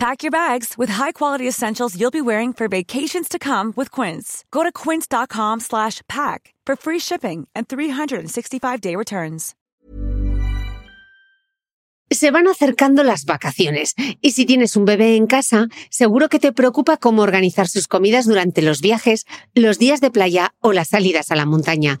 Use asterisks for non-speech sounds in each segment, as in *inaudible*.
Pack your bags with high-quality essentials you'll be wearing for vacations to come with Quince. Go to quince.com slash pack for free shipping and 365-day returns. Se van acercando las vacaciones y si tienes un bebé en casa, seguro que te preocupa cómo organizar sus comidas durante los viajes, los días de playa o las salidas a la montaña.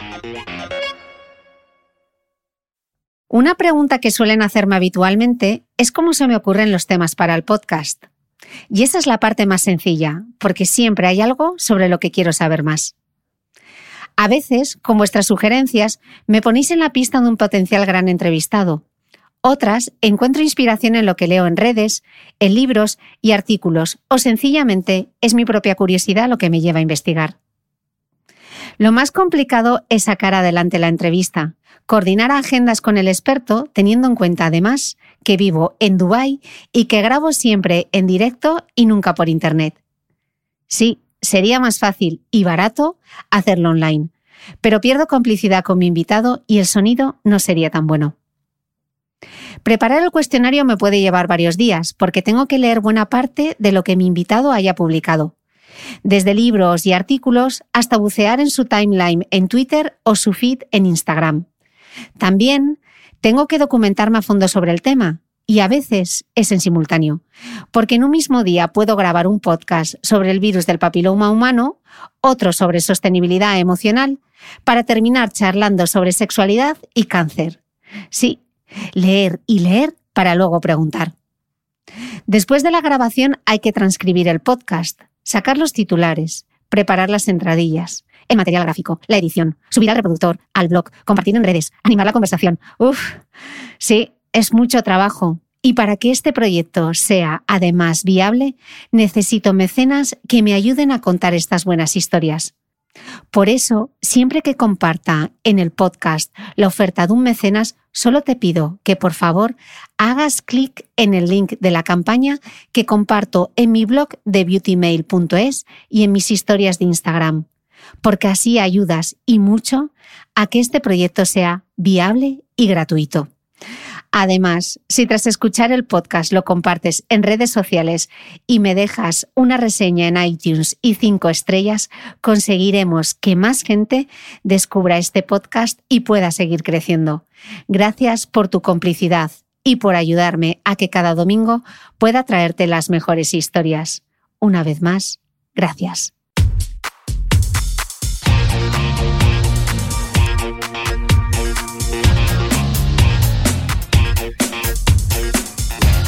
Una pregunta que suelen hacerme habitualmente es cómo se me ocurren los temas para el podcast. Y esa es la parte más sencilla, porque siempre hay algo sobre lo que quiero saber más. A veces, con vuestras sugerencias, me ponéis en la pista de un potencial gran entrevistado. Otras, encuentro inspiración en lo que leo en redes, en libros y artículos, o sencillamente es mi propia curiosidad lo que me lleva a investigar. Lo más complicado es sacar adelante la entrevista, coordinar agendas con el experto, teniendo en cuenta además que vivo en Dubái y que grabo siempre en directo y nunca por internet. Sí, sería más fácil y barato hacerlo online, pero pierdo complicidad con mi invitado y el sonido no sería tan bueno. Preparar el cuestionario me puede llevar varios días porque tengo que leer buena parte de lo que mi invitado haya publicado desde libros y artículos hasta bucear en su timeline en Twitter o su feed en Instagram. También tengo que documentarme a fondo sobre el tema y a veces es en simultáneo, porque en un mismo día puedo grabar un podcast sobre el virus del papiloma humano, otro sobre sostenibilidad emocional, para terminar charlando sobre sexualidad y cáncer. Sí, leer y leer para luego preguntar. Después de la grabación hay que transcribir el podcast, sacar los titulares, preparar las entradillas, el material gráfico, la edición, subir al reproductor, al blog, compartir en redes, animar la conversación. Uf, sí, es mucho trabajo. Y para que este proyecto sea además viable, necesito mecenas que me ayuden a contar estas buenas historias. Por eso, siempre que comparta en el podcast la oferta de un mecenas, solo te pido que por favor hagas clic en el link de la campaña que comparto en mi blog de beautymail.es y en mis historias de Instagram, porque así ayudas y mucho a que este proyecto sea viable y gratuito. Además, si tras escuchar el podcast lo compartes en redes sociales y me dejas una reseña en iTunes y cinco estrellas, conseguiremos que más gente descubra este podcast y pueda seguir creciendo. Gracias por tu complicidad y por ayudarme a que cada domingo pueda traerte las mejores historias. Una vez más, gracias.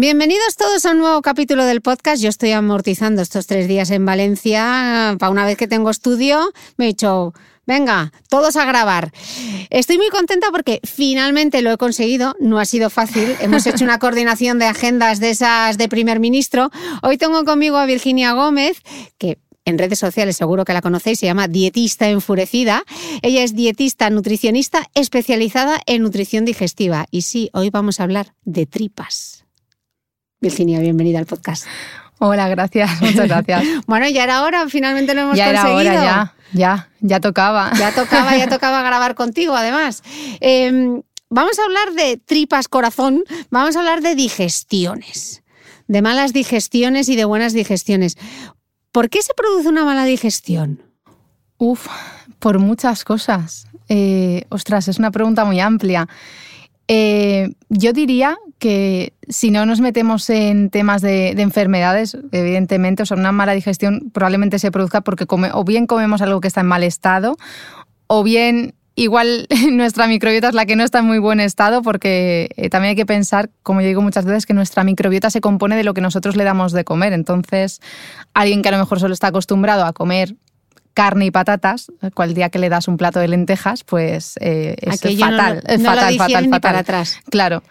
Bienvenidos todos a un nuevo capítulo del podcast. Yo estoy amortizando estos tres días en Valencia. Para una vez que tengo estudio, me he dicho, Venga, todos a grabar. Estoy muy contenta porque finalmente lo he conseguido. No ha sido fácil. *laughs* Hemos hecho una coordinación de agendas de esas de primer ministro. Hoy tengo conmigo a Virginia Gómez, que en redes sociales seguro que la conocéis, se llama Dietista Enfurecida. Ella es dietista nutricionista especializada en nutrición digestiva. Y sí, hoy vamos a hablar de tripas. Virginia, bienvenida al podcast. Hola, gracias, muchas gracias. *laughs* bueno, ya era hora, finalmente lo hemos ya conseguido. Era hora, ya, ya, ya tocaba. Ya tocaba, ya *laughs* tocaba grabar contigo, además. Em, vamos a hablar de tripas corazón, vamos a hablar de digestiones, de malas digestiones y de buenas digestiones. ¿Por qué se produce una mala digestión? Uf, por muchas cosas. Eh, ostras, es una pregunta muy amplia. Eh, yo diría que si no nos metemos en temas de, enfermedades, evidentemente, o sea, una mala digestión probablemente se produzca porque o bien comemos algo que está en mal estado, o bien igual *laughs* nuestra microbiota es la que no está en muy buen estado porque eh, también hay que pensar, como yo digo muchas veces, que nuestra microbiota se compone de lo que nosotros le damos de comer. Entonces, alguien que a lo mejor solo está acostumbrado a comer carne y patatas, cual día que le das un plato de lentejas, pues eh, es fatal, es fatal, fatal, fatal. Para atrás. Claro.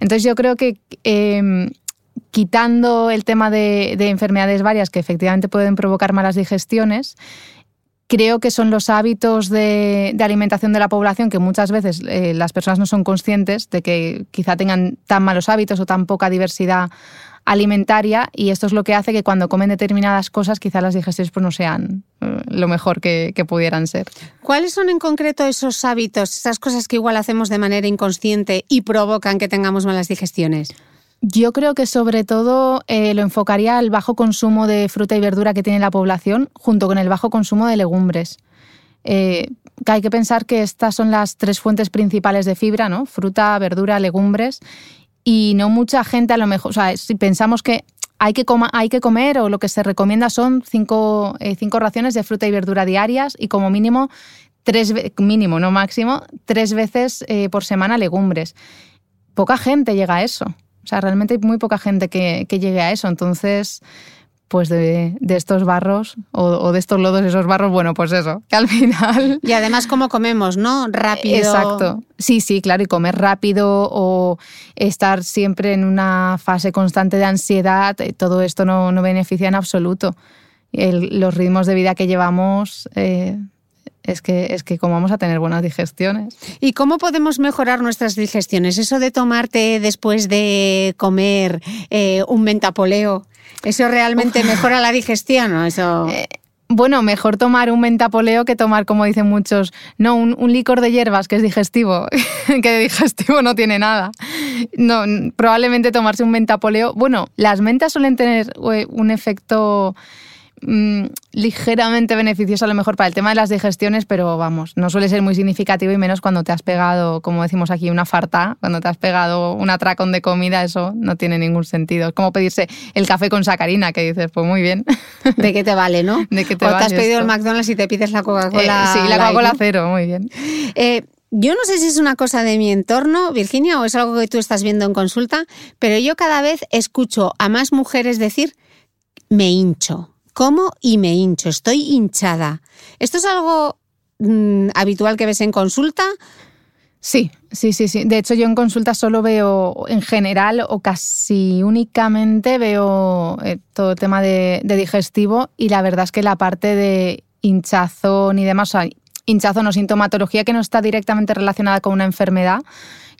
Entonces yo creo que em, quitando el tema de, enfermedades varias que efectivamente pueden provocar malas digestiones, creo que son los hábitos de, alimentación de la población que muchas veces eh, las personas no son conscientes de que quizá tengan tan malos hábitos o tan poca diversidad alimentaria y esto es lo que hace que cuando comen determinadas cosas quizás las digestiones pues no sean eh, lo mejor que, pudieran ser. ¿Cuáles son en concreto esos hábitos, esas cosas que igual hacemos de manera inconsciente y provocan que tengamos malas digestiones? Yo creo que sobre todo eh, lo enfocaría al bajo consumo de fruta y verdura que tiene la población junto con el bajo consumo de legumbres. Eh, hay que pensar que estas son las tres fuentes principales de fibra, ¿no? Fruta, verdura, legumbres y no mucha gente a lo mejor, o sea, si pensamos que hay que, hay que comer o lo que se recomienda son cinco, eh, cinco raciones de fruta y verdura diarias y como mínimo, tres, mínimo, no máximo, tres veces eh, por semana legumbres. Poca gente llega a eso. O sea, realmente hay muy poca gente que, que llegue a eso. Entonces, pues de, estos barros o, de estos lodos, esos barros, bueno, pues eso, que al *laughs* final... Y además cómo comemos, ¿no? Rápido. Exacto. Sí, sí, claro, y comer rápido o estar siempre en una fase constante de ansiedad, eh, todo esto no, beneficia en absoluto. los ritmos de vida que llevamos... Eh, es que, es que cómo vamos a tener buenas digestiones. ¿Y cómo podemos mejorar nuestras digestiones? Eso de tomarte después de comer eh, un mentapoleo, ¿eso realmente mejora la digestión? ¿o eso... Eh, bueno, mejor tomar un mentapoleo que tomar, como dicen muchos, no, un, un licor de hierbas que es digestivo, *laughs* que de digestivo no tiene nada. No, probablemente tomarse un mentapoleo. Bueno, las mentas suelen tener eh, un efecto Mm, ligeramente beneficioso a lo mejor para el tema de las digestiones, pero vamos, no suele ser muy significativo y menos cuando te has pegado, como decimos aquí, una farta, cuando te has pegado un atracón de comida, eso no tiene ningún sentido. Es como pedirse el café con sacarina, que dices, pues muy bien. ¿De qué te vale, no? *laughs* ¿De qué te o te has pedido el McDonald's y te pides la Coca-Cola. Eh, sí, la Coca-Cola cero, muy bien. Eh, yo no sé si es una cosa de mi entorno, Virginia, o es algo que tú estás viendo en consulta, pero yo cada vez escucho a más mujeres decir, me hincho como y me hincho, estoy hinchada. ¿Esto es algo mm, habitual que ves en consulta? Sí, sí, sí, sí. De hecho, yo en consulta solo veo, en general o casi únicamente veo eh, todo el tema de, digestivo y la verdad es que la parte de hinchazón y demás, o sea, hinchazón o sintomatología que no está directamente relacionada con una enfermedad,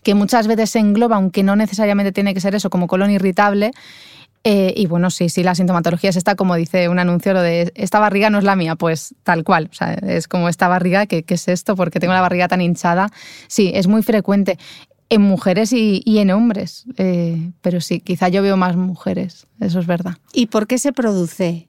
que muchas veces se engloba, aunque no necesariamente tiene que ser eso, como colon irritable, eh, y bueno, sí, sí, la sintomatología es esta, como dice un anuncio, lo de esta barriga no es la mía, pues tal cual. O sea, es como esta barriga, ¿qué, es esto? Porque tengo la barriga tan hinchada. Sí, es muy frecuente en mujeres y, en hombres. Eh, pero sí, quizá yo veo más mujeres, eso es verdad. ¿Y por qué se produce?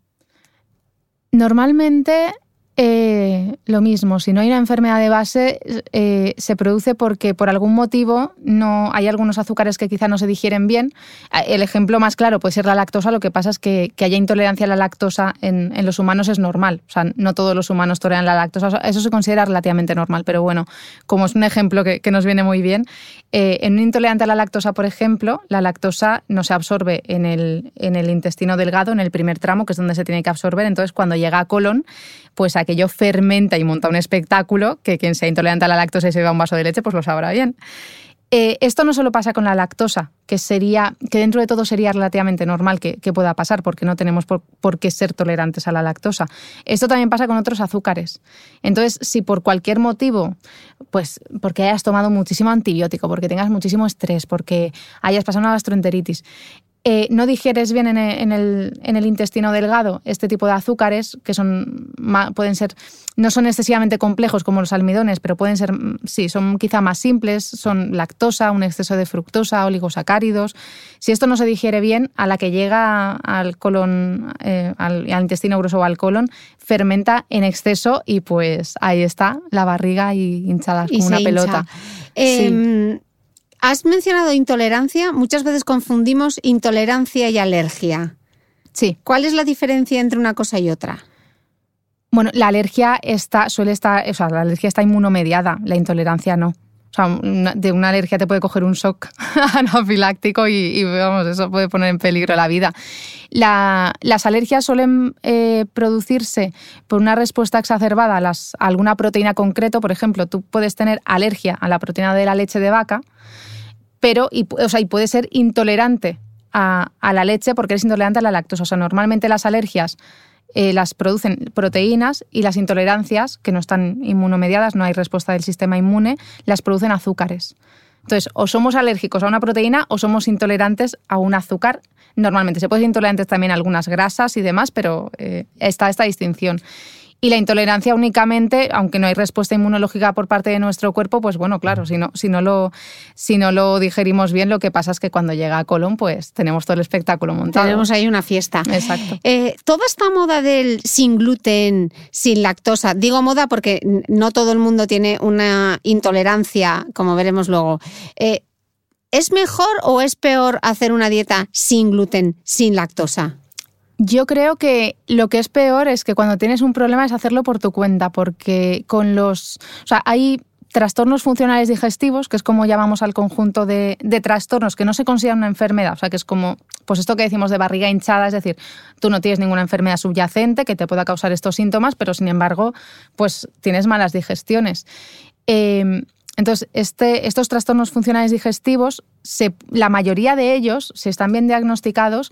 Normalmente eh, lo mismo, si no hay una enfermedad de base, eh, se produce porque por algún motivo no hay algunos azúcares que quizá no se digieren bien. El ejemplo más claro puede ser la lactosa, lo que pasa es que, que haya intolerancia a la lactosa en, los humanos es normal. O sea, no todos los humanos toleran la lactosa, eso se considera relativamente normal, pero bueno, como es un ejemplo que, nos viene muy bien, eh, en un intolerante a la lactosa, por ejemplo, la lactosa no se absorbe en el, en el intestino delgado, en el primer tramo, que es donde se tiene que absorber, entonces cuando llega a colon, pues aquello fermenta y monta un espectáculo que quien sea intolerante a la lactosa y se beba un vaso de leche, pues lo sabrá bien. Eh, esto no solo pasa con la lactosa, que sería, que dentro de todo sería relativamente normal que, pueda pasar, porque no tenemos por, qué ser tolerantes a la lactosa. Esto también pasa con otros azúcares. Entonces, si por cualquier motivo, pues porque hayas tomado muchísimo antibiótico, porque tengas muchísimo estrés, porque hayas pasado una gastroenteritis, eh, no digieres bien en el, intestino delgado este tipo de azúcares, que son, pueden ser, no son excesivamente complejos como los almidones, pero pueden ser, sí, son quizá más simples, son lactosa, un exceso de fructosa, oligosacáridos. Si esto no se digiere bien, a la que llega al colon, eh, al, intestino grueso o al colon, fermenta en exceso y pues ahí está la barriga y hinchada como una pelota. Em, Has mencionado intolerancia. Muchas veces confundimos intolerancia y alergia. Sí. ¿Cuál es la diferencia entre una cosa y otra? Bueno, la alergia está, suele estar, o sea, la alergia está inmunomediada, la intolerancia no. O sea, de una alergia te puede coger un shock *laughs* anafiláctico y, vamos, eso puede poner en peligro la vida. las alergias suelen eh, producirse por una respuesta exacerbada a, las, a alguna proteína concreto. Por ejemplo, tú puedes tener alergia a la proteína de la leche de vaca pero y, o sea, y puede ser intolerante a, la leche porque eres intolerante a la lactosa. O sea, normalmente las alergias eh, las producen proteínas y las intolerancias, que no están inmunomediadas, no hay respuesta del sistema inmune, las producen azúcares. Entonces, o somos alérgicos a una proteína o somos intolerantes a un azúcar. Normalmente se puede ser intolerantes también a algunas grasas y demás, pero eh, está esta distinción. Y la intolerancia únicamente, aunque no hay respuesta inmunológica por parte de nuestro cuerpo, pues bueno, claro, si no, si no, lo, si no lo digerimos bien, lo que pasa es que cuando llega a colon, pues tenemos todo el espectáculo montado. Tenemos ahí una fiesta. Exacto. Eh, toda esta moda del sin gluten, sin lactosa, digo moda porque no todo el mundo tiene una intolerancia, como veremos luego. Eh, ¿Es mejor o es peor hacer una dieta sin gluten, sin lactosa? Yo creo que lo que es peor es que cuando tienes un problema es hacerlo por tu cuenta, porque con los. O sea, hay trastornos funcionales digestivos, que es como llamamos al conjunto de, trastornos que no se consideran una enfermedad, o sea, que es como, pues esto que decimos de barriga hinchada, es decir, tú no tienes ninguna enfermedad subyacente que te pueda causar estos síntomas, pero sin embargo, pues tienes malas digestiones. Em, entonces, este, estos trastornos funcionales digestivos, la mayoría de ellos, si están bien diagnosticados,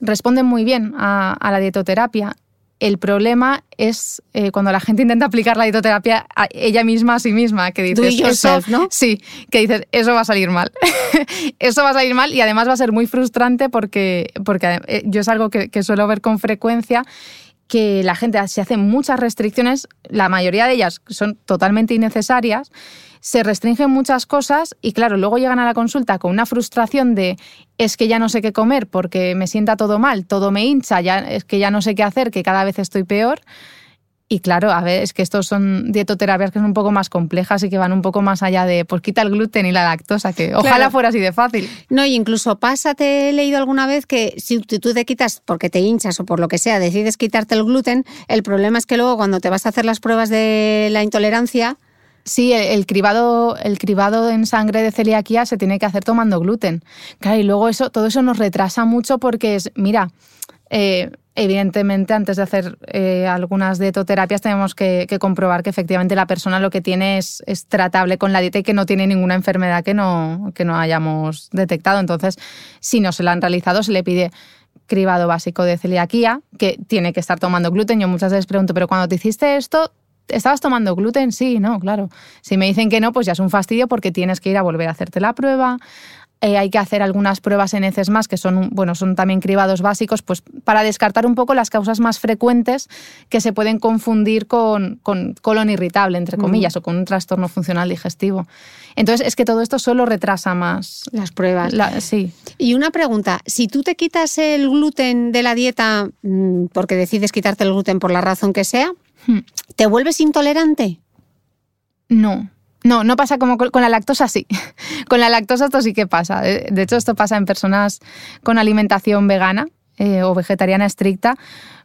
responden muy bien a, la dietoterapia. El problema es eh, cuando la gente intenta aplicar la dietoterapia a ella misma a sí misma, que dices, eso, ¿no? Sí, que dices, eso va a salir mal. *laughs* eso va a salir mal y además va a ser muy frustrante porque, porque eh, yo es algo que, que suelo ver con frecuencia que la gente se hace muchas restricciones, la mayoría de ellas son totalmente innecesarias, se restringen muchas cosas y claro, luego llegan a la consulta con una frustración de es que ya no sé qué comer porque me sienta todo mal, todo me hincha, ya, es que ya no sé qué hacer, que cada vez estoy peor. Y claro, a ver, es que estos son dietoterapias que son un poco más complejas y que van un poco más allá de, pues quita el gluten y la lactosa, que ojalá fuera así de fácil. No, y incluso pasa, te he leído alguna vez que si tú te quitas porque te hinchas o por lo que sea, decides quitarte el gluten, el problema es que luego cuando te vas a hacer las pruebas de la intolerancia, Sí, el, cribado, el cribado en sangre de celiaquía se tiene que hacer tomando gluten. Claro, y luego eso, todo eso nos retrasa mucho porque es, mira, eh, evidentemente antes de hacer eh, algunas dietoterapias tenemos que, comprobar que efectivamente la persona lo que tiene es, tratable con la dieta y que no tiene ninguna enfermedad que no, que no hayamos detectado. Entonces, si no se la han realizado, se le pide cribado básico de celiaquía, que tiene que estar tomando gluten. Yo muchas veces pregunto, pero cuando te hiciste esto, ¿Estabas tomando gluten? Sí, no, claro. Si me dicen que no, pues ya es un fastidio porque tienes que ir a volver a hacerte la prueba. Eh, hay que hacer algunas pruebas en heces más, que son, bueno, son también cribados básicos, pues para descartar un poco las causas más frecuentes que se pueden confundir con, colon irritable, entre comillas, o con un trastorno funcional digestivo. Entonces, es que todo esto solo retrasa más. Las pruebas. sí. Y una pregunta, si tú te quitas el gluten de la dieta mm, porque decides quitarte el gluten por la razón que sea. ¿Te vuelves intolerante? No. No, no pasa como con la lactosa, sí. *laughs* Con la lactosa esto sí que pasa. De hecho, esto pasa en personas con alimentación vegana eh, o vegetariana estricta.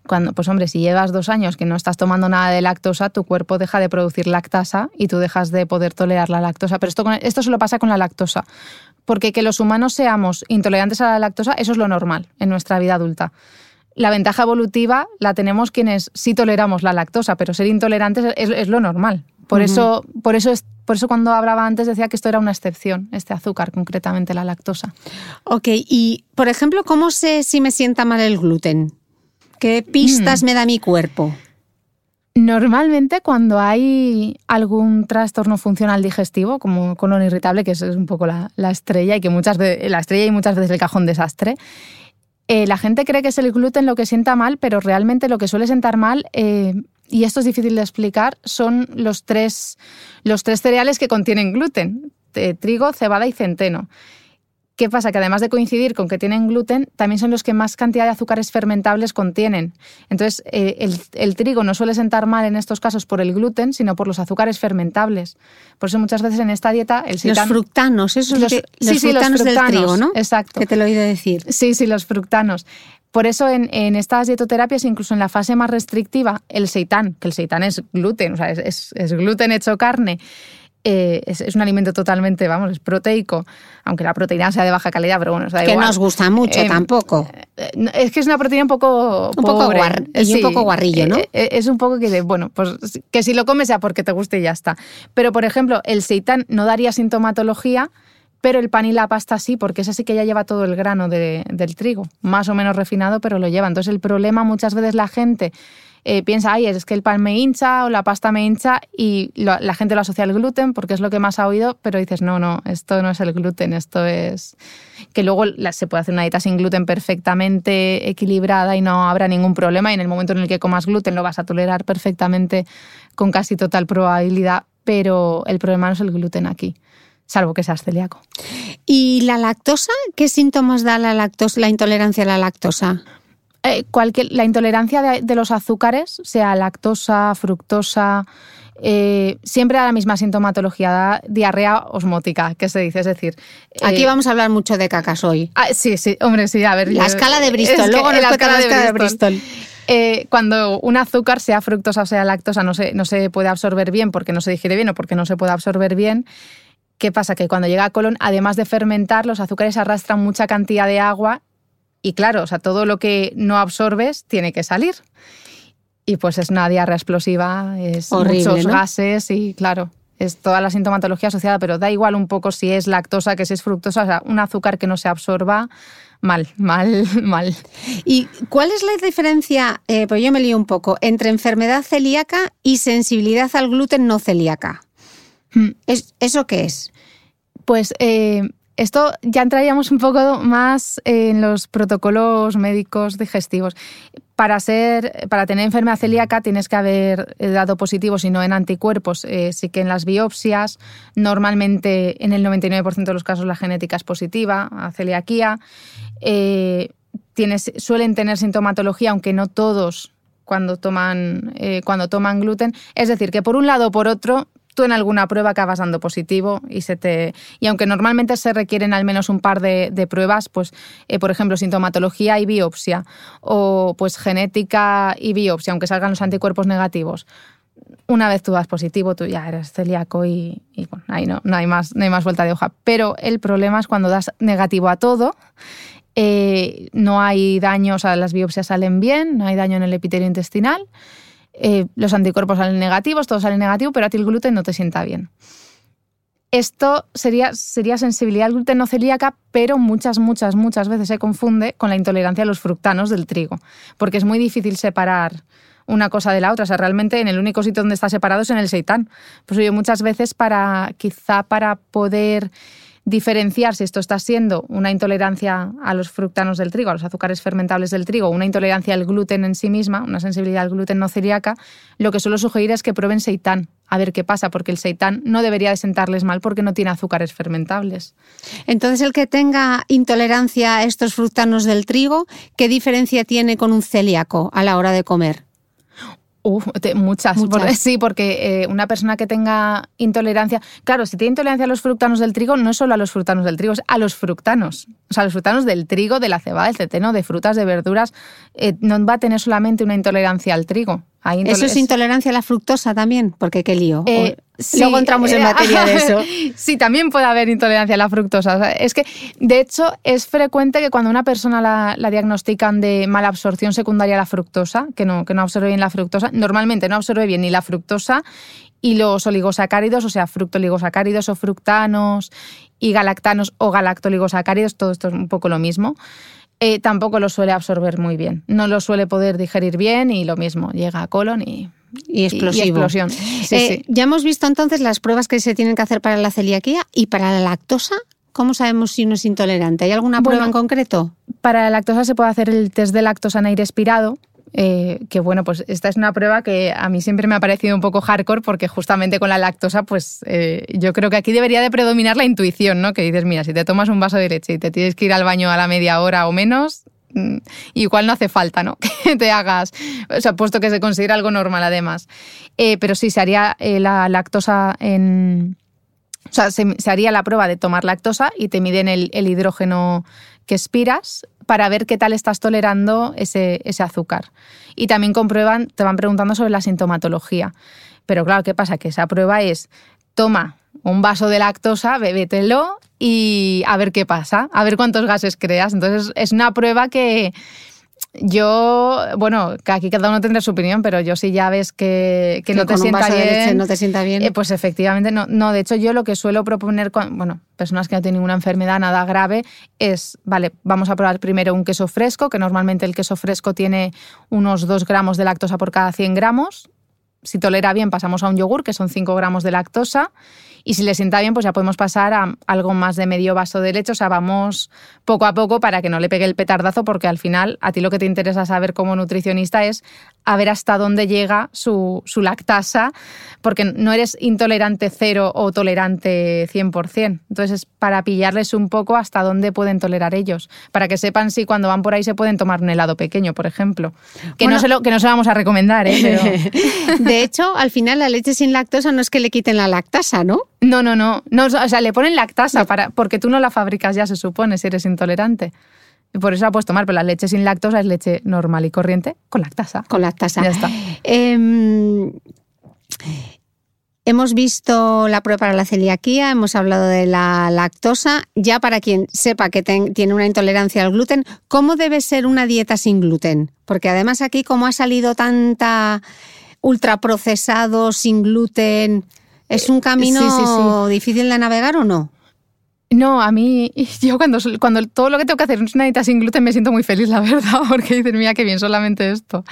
Cuando, pues hombre, si llevas dos años que no estás tomando nada de lactosa, tu cuerpo deja de producir lactasa y tú dejas de poder tolerar la lactosa. Pero esto, esto solo pasa con la lactosa. Porque que los humanos seamos intolerantes a la lactosa, eso es lo normal en nuestra vida adulta la ventaja evolutiva la tenemos quienes sí toleramos la lactosa, pero ser intolerantes es, lo normal. Por, eso, por, eso es, por eso cuando hablaba antes decía que esto era una excepción, este azúcar, concretamente la lactosa. Ok, y por ejemplo, ¿cómo sé si me sienta mal el gluten? ¿Qué pistas mm. me da mi cuerpo? Normalmente cuando hay algún trastorno funcional digestivo, como colon irritable, que es un poco la, estrella y que muchas veces, la estrella y muchas veces el cajón desastre, eh, la gente cree que es el gluten lo que sienta mal, pero realmente lo que suele sentar mal, eh, y esto es difícil de explicar, son los tres, los tres cereales que contienen gluten, trigo, cebada y centeno. ¿Qué pasa? Que además de coincidir con que tienen gluten, también son los que más cantidad de azúcares fermentables contienen. Entonces, eh, el, trigo no suele sentar mal en estos casos por el gluten, sino por los azúcares fermentables. Por eso muchas veces en esta dieta el Los fructanos, esos los, los fructanos del trigo, ¿no? Exacto. Que te lo he oído decir. Sí, sí, los fructanos. Por eso en, estas dietoterapias, incluso en la fase más restrictiva, el seitán, que el seitán es gluten, o sea, es gluten hecho carne, eh, es, un alimento totalmente, vamos, es proteico, aunque la proteína sea de baja calidad, pero bueno, da que nos gusta mucho eh, tampoco. Eh, es que es una proteína un poco un poco, un poco guarrillo, ¿no? es un poco que, bueno, pues que si lo comes sea porque te guste y ya está. Pero, por ejemplo, el seitán no daría sintomatología, pero el pan y la pasta sí, porque ese sí que ya lleva todo el grano del trigo, más o menos refinado, pero lo lleva. Entonces el problema muchas veces la gente eh, piensa, ay, es que el pan me hincha o la pasta me hincha y la gente lo asocia al gluten porque es lo que más ha oído, pero dices, no, no, esto no es el gluten, esto es que luego se puede hacer una dieta sin gluten perfectamente equilibrada y no habrá ningún problema y en el momento en el que comas gluten lo vas a tolerar perfectamente con casi total probabilidad, pero el problema no es el gluten aquí salvo que seas celíaco. ¿Y la lactosa? ¿Qué síntomas da la lactosa, la intolerancia a la lactosa? Eh, la intolerancia de, los azúcares, sea lactosa, fructosa, eh, siempre da la misma sintomatología, diarrea osmótica, que se dice. Es decir, aquí eh, vamos a hablar mucho de cacas hoy. Ah, sí, sí, hombre, sí, a ver. La escala de Bristol, luego la escala, de, Bristol. cuando un azúcar, sea fructosa o sea lactosa, no se, no se puede absorber bien porque no se digiere bien o porque no se puede absorber bien, ¿qué pasa? Que cuando llega a colon, además de fermentar, los azúcares arrastran mucha cantidad de agua y claro, o sea, todo lo que no absorbes tiene que salir. Y pues es una diarrea explosiva, es muchos gases y claro, es toda la sintomatología asociada, pero da igual un poco si es lactosa que si es fructosa, o sea, un azúcar que no se absorba, mal, mal, *laughs* mal. ¿Y cuál es la diferencia, eh, pues yo me lío un poco, entre enfermedad celíaca y sensibilidad al gluten no celíaca? Hmm. ¿Eso qué es? Pues eh, esto ya entraríamos un poco más en los protocolos médicos digestivos. Para, ser, para tener enfermedad celíaca tienes que haber dado positivo, si no en anticuerpos. Eh, sí que en las biopsias, normalmente en el 99% de los casos la genética es positiva a celiaquía. Eh, tienes, suelen tener sintomatología, aunque no todos cuando toman, eh, cuando toman gluten. Es decir, que por un lado o por otro tú en alguna prueba acabas dando positivo y se te y aunque normalmente se requieren al menos un par de, pruebas, pues eh, por ejemplo sintomatología y biopsia o pues genética y biopsia, aunque salgan los anticuerpos negativos. Una vez tú das positivo, tú ya eres celíaco y, bueno, ahí no, no, hay más, no hay más vuelta de hoja. Pero el problema es cuando das negativo a todo, eh, no hay daño, o sea, las biopsias salen bien, no hay daño en el epitelio intestinal eh, los anticuerpos salen negativos, todo sale negativo, pero a ti el gluten no te sienta bien. Esto sería, sería sensibilidad al gluten no celíaca, pero muchas, muchas, muchas veces se confunde con la intolerancia a los fructanos del trigo, porque es muy difícil separar una cosa de la otra. O sea, realmente en el único sitio donde está separado es en el seitán. Pues yo muchas veces para, quizá para poder diferenciar si esto está siendo una intolerancia a los fructanos del trigo, a los azúcares fermentables del trigo, una intolerancia al gluten en sí misma, una sensibilidad al gluten no celíaca, lo que suelo sugerir es que prueben seitán, a ver qué pasa, porque el seitán no debería de sentarles mal porque no tiene azúcares fermentables. Entonces, el que tenga intolerancia a estos fructanos del trigo, ¿qué diferencia tiene con un celíaco a la hora de comer? Muchas. *laughs* sí, porque eh, una persona que tenga intolerancia. Claro, si tiene intolerancia a los fructanos del trigo, no es solo a los fructanos del trigo, es a los fructanos. O sea, a los fructanos del trigo, de la cebada, del centeno, de frutas, de verduras. Eh, no va a tener solamente una intolerancia al trigo. ¿Eso es intolerancia a la fructosa también? Porque qué lío. Eh, luego entramos en materia de eso. *laughs* sí, también puede haber intolerancia a la fructosa. es que, de hecho, es frecuente que cuando una persona la, diagnostican de mala absorción secundaria a la fructosa, que no, que no absorbe bien la fructosa, normalmente no absorbe bien ni la fructosa y los oligosacáridos, o sea, fructoligosacáridos o fructanos y galactanos o galactoligosacáridos, todo esto es un poco lo mismo. Eh, tampoco lo suele absorber muy bien. No lo suele poder digerir bien y lo mismo, llega a colon y, y, explosión. Eh, ya hemos visto entonces las pruebas que se tienen que hacer para la celiaquía y para la lactosa. ¿Cómo sabemos si uno es intolerante? ¿Hay alguna prueba en concreto? Para la lactosa se puede hacer el test de lactosa en aire expirado, eh, que bueno, pues esta es una prueba que a mí siempre me ha parecido un poco hardcore porque justamente con la lactosa, pues eh, yo creo que aquí debería de predominar la intuición, ¿no? Que dices, mira, si te tomas un vaso de leche y te tienes que ir al baño a la media hora o menos, mm, igual no hace falta, ¿no? *laughs* Que te hagas, o sea, puesto que se considera algo normal además. Eh, pero sí, se haría la lactosa en... O sea, se, haría la prueba de tomar lactosa y te miden el, el hidrógeno que expiras para ver qué tal estás tolerando ese, ese azúcar. Y también comprueban, te van preguntando sobre la sintomatología. Pero claro, ¿qué pasa? Que esa prueba es, toma un vaso de lactosa, bébetelo y a ver qué pasa, a ver cuántos gases creas. Entonces es una prueba que, yo, bueno, que aquí cada uno tendrá su opinión, pero yo sí ya ves que, no, te sienta bien, no te sienta bien. Eh, pues efectivamente no. No, de hecho yo lo que suelo proponer con, bueno, personas que no tienen ninguna enfermedad, nada grave, es, vale, vamos a probar primero un queso fresco, que normalmente el queso fresco tiene unos 2 gramos de lactosa por cada 100 gramos. Si tolera bien, pasamos a un yogur, que son 5 gramos de lactosa. Y si le sienta bien, pues ya podemos pasar a algo más de medio vaso de leche. O sea, vamos poco a poco para que no le pegue el petardazo, porque al final a ti lo que te interesa saber como nutricionista es a ver hasta dónde llega su, lactasa, porque no eres intolerante cero o tolerante 100%. Entonces, es para pillarles un poco hasta dónde pueden tolerar ellos, para que sepan si cuando van por ahí se pueden tomar un helado pequeño, por ejemplo. Que, no, se lo, que no se vamos a recomendar, ¿eh? *laughs* De hecho, al final la leche sin lactosa no es que le quiten la lactasa, ¿no? No, no, no, no. O sea, le ponen lactasa para, porque tú no la fabricas ya, se supone, si eres intolerante. Y por eso la puedes tomar, pero la leche sin lactosa es leche normal y corriente con lactasa. Con lactasa. Ya está. Em, hemos visto la prueba para la celiaquía, hemos hablado de la lactosa. Ya para quien sepa que tiene una intolerancia al gluten, ¿cómo debe ser una dieta sin gluten? Porque además aquí, como ha salido tanta ultraprocesado, sin gluten, ¿Es un camino difícil de navegar o no? No, a mí, *laughs* yo cuando, cuando todo lo que tengo que hacer es una dieta sin gluten me siento muy feliz, la *laughs* verdad, porque dices, mira qué bien, solamente esto.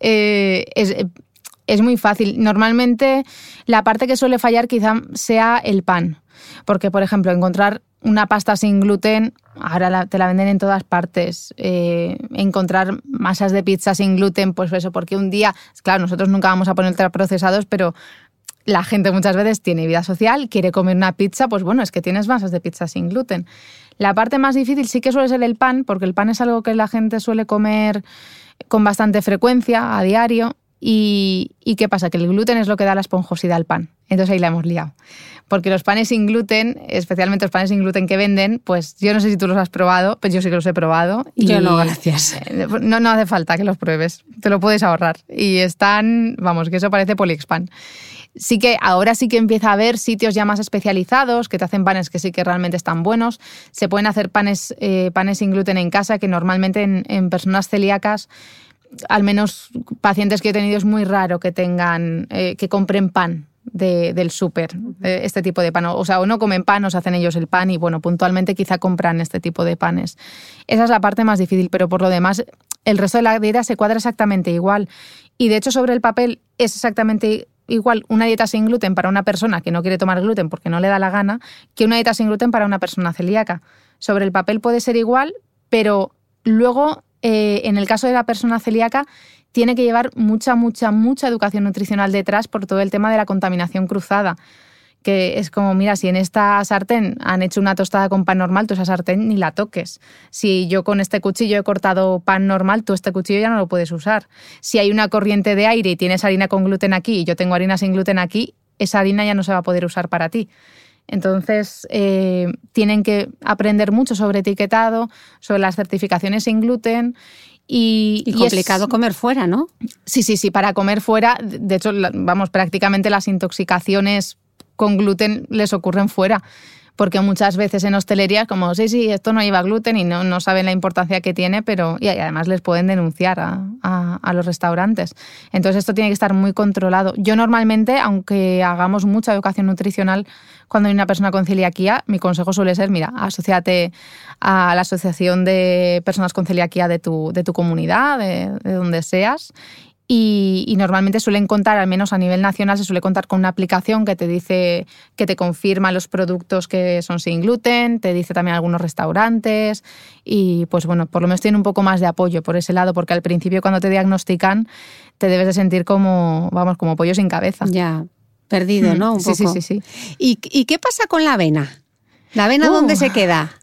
Eh, es, muy fácil. Normalmente la parte que suele fallar quizá sea el pan, porque por ejemplo encontrar una pasta sin gluten, ahora te la venden en todas partes. Eh, encontrar masas de pizza sin gluten, pues eso, porque un día, claro, nosotros nunca vamos a poner ultraprocesados, pero la gente muchas veces tiene vida social, quiere comer una pizza, pues bueno, es que tienes masas de pizza sin gluten. La parte más difícil sí que suele ser el pan, porque el pan es algo que la gente suele comer con bastante frecuencia, a diario. Y, qué pasa? Que el gluten es lo que da la esponjosidad al pan. Entonces ahí la hemos liado. Porque los panes sin gluten, especialmente los panes sin gluten que venden, pues yo no sé si tú los has probado, pero yo sí que los he probado. Y yo no, gracias. *laughs* No, no hace falta que los pruebes, te lo puedes ahorrar. Y están, vamos, que eso parece polixpan sí que ahora sí que empieza a haber sitios ya más especializados que te hacen panes que sí que realmente están buenos. Se pueden hacer panes, eh, panes sin gluten en casa que normalmente en, personas celíacas al menos pacientes que he tenido es muy raro que tengan, eh, que compren pan del súper, eh, este tipo de pan. O sea, o no comen pan, o se hacen ellos el pan y bueno, puntualmente quizá compran este tipo de panes. Esa es la parte más difícil, pero por lo demás, el resto de la dieta se cuadra exactamente igual. Y de hecho, sobre el papel es exactamente igual una dieta sin gluten para una persona que no quiere tomar gluten porque no le da la gana que una dieta sin gluten para una persona celíaca. Sobre el papel puede ser igual, pero luego, eh, en el caso de la persona celíaca, tiene que llevar mucha, mucha, mucha educación nutricional detrás por todo el tema de la contaminación cruzada que es como, mira, si en esta sartén han hecho una tostada con pan normal, tú esa sartén ni la toques. Si yo con este cuchillo he cortado pan normal, tú este cuchillo ya no lo puedes usar. Si hay una corriente de aire y tienes harina con gluten aquí y yo tengo harina sin gluten aquí, esa harina ya no se va a poder usar para ti. Entonces, eh, tienen que aprender mucho sobre etiquetado, sobre las certificaciones sin gluten Y, y complicado comer fuera, ¿no? Sí, sí, sí, para comer fuera, de hecho, vamos, prácticamente las intoxicaciones con gluten les ocurren fuera porque muchas veces en hostelería como, sí, sí, esto no lleva gluten y no, no saben la importancia que tiene, pero y además les pueden denunciar a, a, los restaurantes. Entonces esto tiene que estar muy controlado. Yo normalmente, aunque hagamos mucha educación nutricional, cuando hay una persona con celiaquía, mi consejo suele ser, mira, asociate a la asociación de personas con celiaquía de tu, de tu comunidad, de, de donde seas, y, normalmente suelen contar, al menos a nivel nacional, se suele contar con una aplicación que te dice, que te confirma los productos que son sin gluten, te dice también algunos restaurantes y pues bueno, por lo menos tiene un poco más de apoyo por ese lado, porque al principio cuando te diagnostican te debes de sentir como, vamos, como pollo sin cabeza. Ya, perdido, ¿no? *laughs* Un sí, poco. sí, sí, sí. ¿Y, ¿Y, qué pasa con la avena? ¿La avena dónde se queda?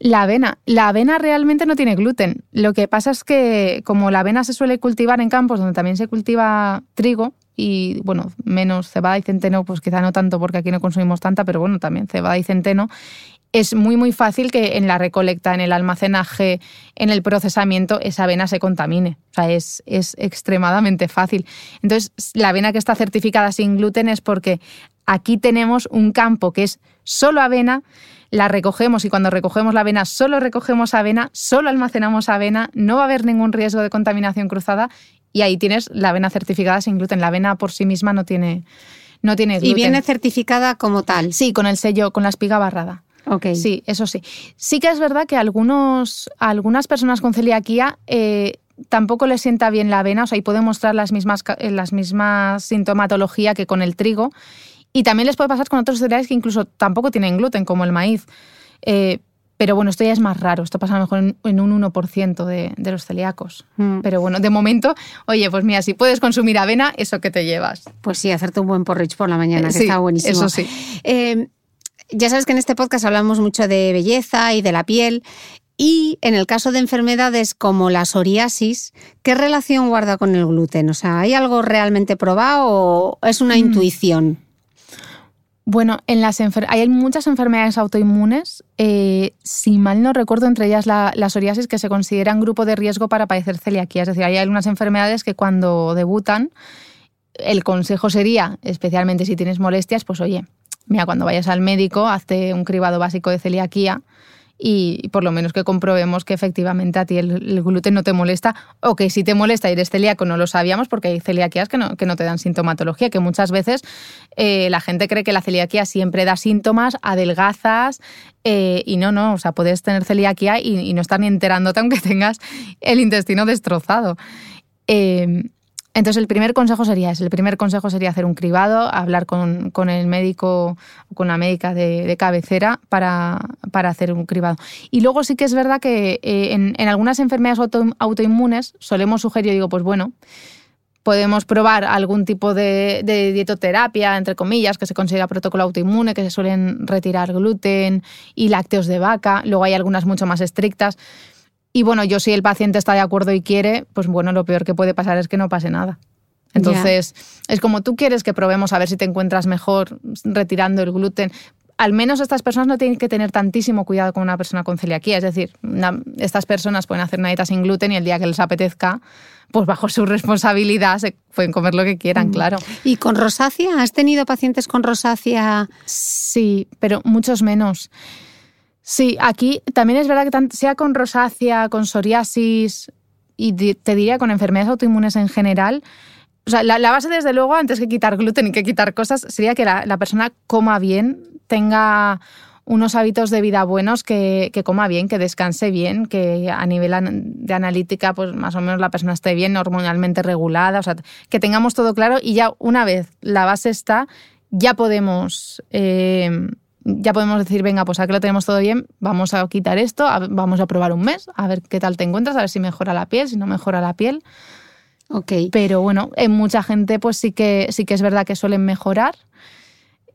La avena. La avena realmente no tiene gluten. Lo que pasa es que como la avena se suele cultivar en campos donde también se cultiva trigo y, bueno, menos cebada y centeno, pues quizá no tanto porque aquí no consumimos tanta, pero bueno, también cebada y centeno, es muy muy fácil que en la recolecta, en el almacenaje, en el procesamiento, esa avena se contamine. O sea, es, es extremadamente fácil. Entonces, la avena que está certificada sin gluten es porque aquí tenemos un campo que es solo avena, la recogemos y cuando recogemos la avena solo recogemos avena, solo almacenamos avena, no va a haber ningún riesgo de contaminación cruzada y ahí tienes la avena certificada sin gluten. La avena por sí misma no tiene, no tiene gluten. ¿Y viene certificada como tal? Sí, con el sello, con la espiga barrada. Okay. Sí, eso sí. Sí que es verdad que algunos, algunas personas con celiaquía eh, tampoco les sienta bien la avena, o sea, y puede mostrar las mismas, las mismas sintomatología que con el trigo. Y también les puede pasar con otros cereales que incluso tampoco tienen gluten, como el maíz. Eh, pero bueno, esto ya es más raro. Esto pasa a lo mejor en, un 1% de, de, los celíacos. Mm. Pero bueno, de momento, oye, pues mira, si puedes consumir avena, eso que te llevas. Pues sí, hacerte un buen porridge por la mañana, que está buenísimo. Eso sí. Eh, ya sabes que en este podcast hablamos mucho de belleza y de la piel. Y en el caso de enfermedades como la psoriasis, ¿qué relación guarda con el gluten? O sea, ¿hay algo realmente probado o es una mm. intuición? Bueno, en las hay muchas enfermedades autoinmunes. Eh, si mal no recuerdo, entre ellas la, la, psoriasis, que se consideran grupo de riesgo para padecer celiaquía. Es decir, hay algunas enfermedades que cuando debutan, el consejo sería, especialmente si tienes molestias, pues oye, mira, cuando vayas al médico, hazte un cribado básico de celiaquía y por lo menos que comprobemos que efectivamente a ti el, gluten no te molesta o que si te molesta y eres celíaco no lo sabíamos porque hay celiaquías que no, que no te dan sintomatología, que muchas veces eh, la gente cree que la celiaquía siempre da síntomas, adelgazas eh, y no, no, o sea, puedes tener celiaquía y, no estar ni enterándote aunque *laughs* tengas el intestino destrozado. Eh, entonces, el primer consejo sería. El primer consejo sería hacer un cribado, hablar con, con el médico o con la médica de, de cabecera para, para, hacer un cribado. Y luego sí que es verdad que eh, en, en, algunas enfermedades auto, autoinmunes solemos sugerir, digo, pues bueno, podemos probar algún tipo de, de, dietoterapia, entre comillas, que se considera protocolo autoinmune, que se suelen retirar gluten y lácteos de vaca. Luego hay algunas mucho más estrictas. Y bueno, yo si el paciente está de acuerdo y quiere, pues bueno, lo peor que puede pasar es que no pase nada. Entonces, yeah. es como tú quieres que probemos a ver si te encuentras mejor retirando el gluten. Al menos estas personas no tienen que tener tantísimo cuidado con una persona con celiaquía. Es decir, una, estas personas pueden hacer una dieta sin gluten y el día que les apetezca, pues bajo su *laughs* responsabilidad se pueden comer lo que quieran, mm. claro. ¿Y con rosácea? ¿Has tenido pacientes con rosácea? Sí, pero muchos menos. Sí, aquí también es verdad que sea con rosácea, con psoriasis y te diría con enfermedades autoinmunes en general, o sea, la, base desde luego, antes que quitar gluten y que quitar cosas, sería que la, persona coma bien, tenga unos hábitos de vida buenos, que, que, coma bien, que descanse bien, que a nivel de analítica, pues más o menos la persona esté bien, hormonalmente regulada, o sea, que tengamos todo claro y ya una vez la base está, ya podemos... Eh, ya podemos decir, venga, pues aquí lo tenemos todo bien, vamos a quitar esto, a, vamos a probar un mes, a ver qué tal te encuentras, a ver si mejora la piel, si no mejora la piel. Ok. Pero bueno, en mucha gente pues sí que, sí que es verdad que suelen mejorar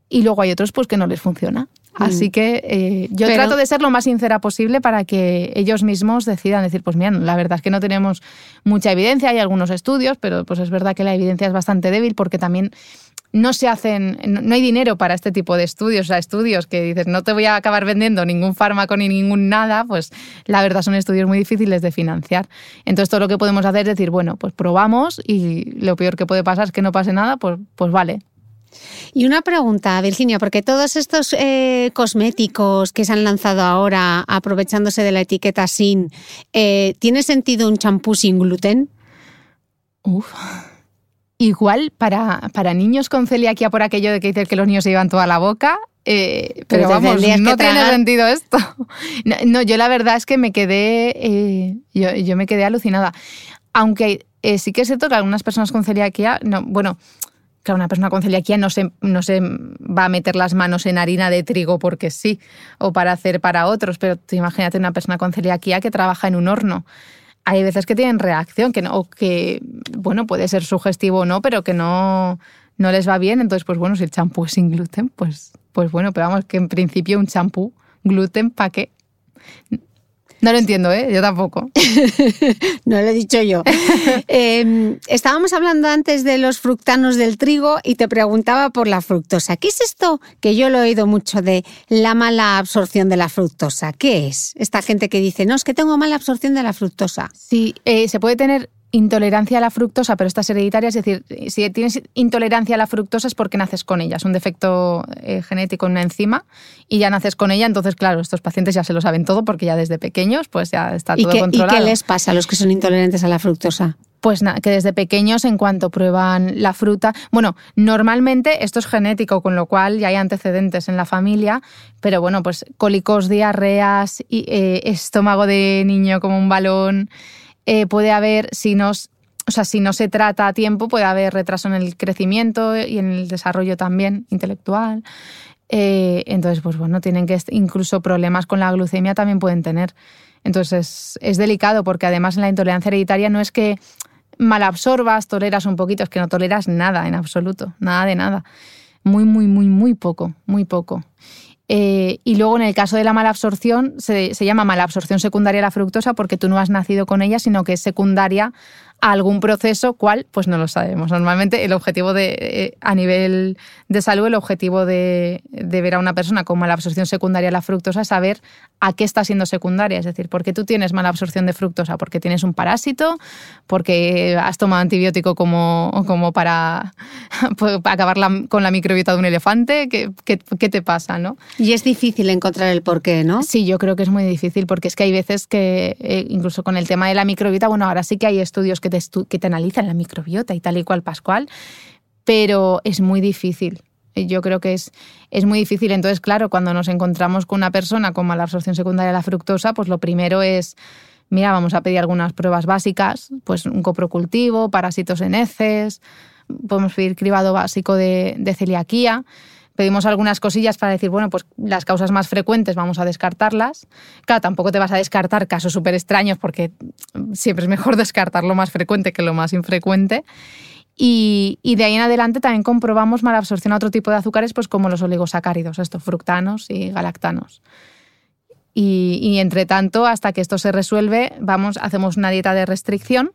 y luego hay otros pues que no les funciona. Mm. Así que eh, yo Pero... trato de ser lo más sincera posible para que ellos mismos decidan decir, pues mira, la verdad es que no tenemos mucha evidencia, hay algunos estudios, pero pues es verdad que la evidencia es bastante débil porque también no se hacen, no hay dinero para este tipo de estudios, o sea, estudios que dices, no te voy a acabar vendiendo ningún fármaco ni ningún nada, pues la verdad son estudios muy difíciles de financiar. Entonces todo lo que podemos hacer es decir, bueno, pues probamos y lo peor que puede pasar es que no pase nada, pues, pues vale, y una pregunta, Virginia, porque todos estos eh, cosméticos que se han lanzado ahora aprovechándose de la etiqueta sin, eh, ¿tiene sentido un champú sin gluten? Uf. Igual para, para niños con celiaquía por aquello de que dices que los niños se llevan toda la boca, eh, pero, vamos, no tiene sentido esto. *laughs* No, yo la verdad es que me quedé, yo, yo, me quedé alucinada. Aunque sí que es cierto que algunas personas con celiaquía, no, bueno, Claro, una persona con celiaquía no se, no se va a meter las manos en harina de trigo porque sí, o para hacer para otros, pero imagínate una persona con celiaquía que trabaja en un horno. Hay veces que tienen reacción, que no, o que, bueno, puede ser sugestivo o no, pero que no, no les va bien. Entonces, pues bueno, si el champú es sin gluten, pues, pues bueno, pero vamos, que en principio un champú, gluten, ¿para qué? No lo entiendo, ¿eh? Yo tampoco. *laughs* no lo he dicho yo. *laughs* Em, estábamos hablando antes de los fructanos del trigo y te preguntaba por la fructosa. ¿Qué es esto que yo lo he oído mucho de la mala absorción de la fructosa? ¿Qué es? Esta gente que dice, no, es que tengo mala absorción de la fructosa. Sí, eh, se puede tener intolerancia a la fructosa, pero esta es hereditaria, es decir, si tienes intolerancia a la fructosa es porque naces con ella, es un defecto eh, genético en una enzima y ya naces con ella, entonces claro, estos pacientes ya se lo saben todo porque ya desde pequeños pues ya está todo controlado. ¿Y qué les pasa a los que son intolerantes a la fructosa? Pues nada, que desde pequeños en cuanto prueban la fruta, bueno, normalmente esto es genético, con lo cual ya hay antecedentes en la familia, pero bueno, pues cólicos, diarreas, y, eh, estómago de niño como un balón, eh, puede haber, si no, o sea, si no se trata a tiempo, puede haber retraso en el crecimiento y en el desarrollo también intelectual. Eh, entonces, pues bueno, tienen que incluso problemas con la glucemia también pueden tener. Entonces es, delicado porque además en la intolerancia hereditaria no es que mal absorbas, toleras un poquito, es que no toleras nada en absoluto, nada de nada. Muy, muy, muy, muy poco, muy poco. Eh, y luego en el caso de la mala absorción, se, se, llama mala absorción secundaria a la fructosa porque tú no has nacido con ella, sino que es secundaria algún proceso, ¿cuál? Pues no lo sabemos. Normalmente el objetivo de, eh, a nivel de salud, el objetivo de, ver a una persona con mala absorción secundaria a la fructosa es saber a qué está siendo secundaria. Es decir, ¿por qué tú tienes mala absorción de fructosa? ¿Porque tienes un parásito? ¿Porque has tomado antibiótico como, como para, *laughs* acabar con la microbiota de un elefante? ¿Qué, qué, te pasa? ¿no? Y es difícil encontrar el por qué, ¿no? Sí, yo creo que es muy difícil porque es que hay veces que, eh, incluso con el tema de la microbiota, bueno, ahora sí que hay estudios que te, que te analizan la microbiota y tal y cual pascual, pero es muy difícil. Yo creo que es, es muy difícil. Entonces, claro, cuando nos encontramos con una persona con mala absorción secundaria de la fructosa, pues lo primero es, mira, vamos a pedir algunas pruebas básicas, pues un coprocultivo, parásitos en heces, podemos pedir cribado básico de, de celiaquía pedimos algunas cosillas para decir, bueno, pues las causas más frecuentes vamos a descartarlas. Claro, tampoco te vas a descartar casos súper extraños porque siempre es mejor *laughs* descartar lo más frecuente que lo más infrecuente. Y, de ahí en adelante también comprobamos mala absorción a otro tipo de azúcares, pues como los oligosacáridos, estos fructanos y galactanos. Y, y entre tanto, hasta que esto se resuelve, vamos, hacemos una dieta de restricción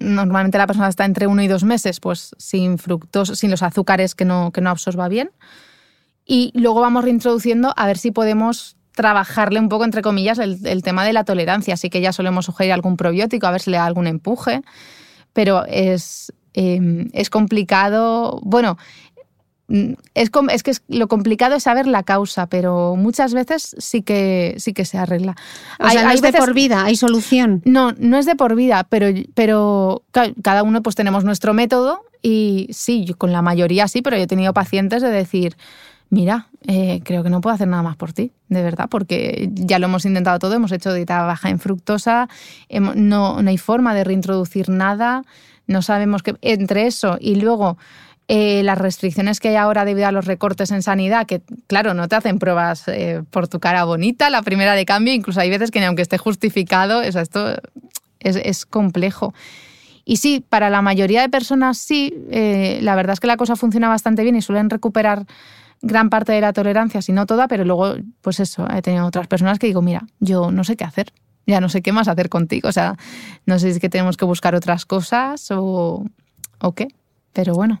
normalmente la persona está entre uno y dos meses, pues sin fructos, sin los azúcares que no, que no absorba bien. Y luego vamos reintroduciendo a ver si podemos trabajarle un poco, entre comillas, el, tema de la tolerancia. Así que ya solemos sugerir algún probiótico, a ver si le da algún empuje. Pero es, em, es complicado. Bueno, es, es, que lo complicado es saber la causa, pero muchas veces sí que, sí que se arregla. O hay, sea, no es de por vida, hay solución. No, no es de por vida, pero, pero cada uno pues tenemos nuestro método y sí, con la mayoría sí, pero yo he tenido pacientes de decir, mira, eh, creo que no puedo hacer nada más por ti, de verdad, porque ya lo hemos intentado todo, hemos hecho dieta baja en fructosa, no, no hay forma de reintroducir nada, no sabemos qué, entre eso y luego eh, las restricciones que hay ahora debido a los recortes en sanidad, que claro, no te hacen pruebas eh, por tu cara bonita, la primera de cambio, incluso hay veces que aunque esté justificado, esto es, complejo. Y sí, para la mayoría de personas sí, eh, la verdad es que la cosa funciona bastante bien y suelen recuperar gran parte de la tolerancia, si no toda, pero luego, pues eso, he tenido otras personas que digo, mira, yo no sé qué hacer, ya no sé qué más hacer contigo, o sea, no sé si es que tenemos que buscar otras cosas o, o qué, pero bueno.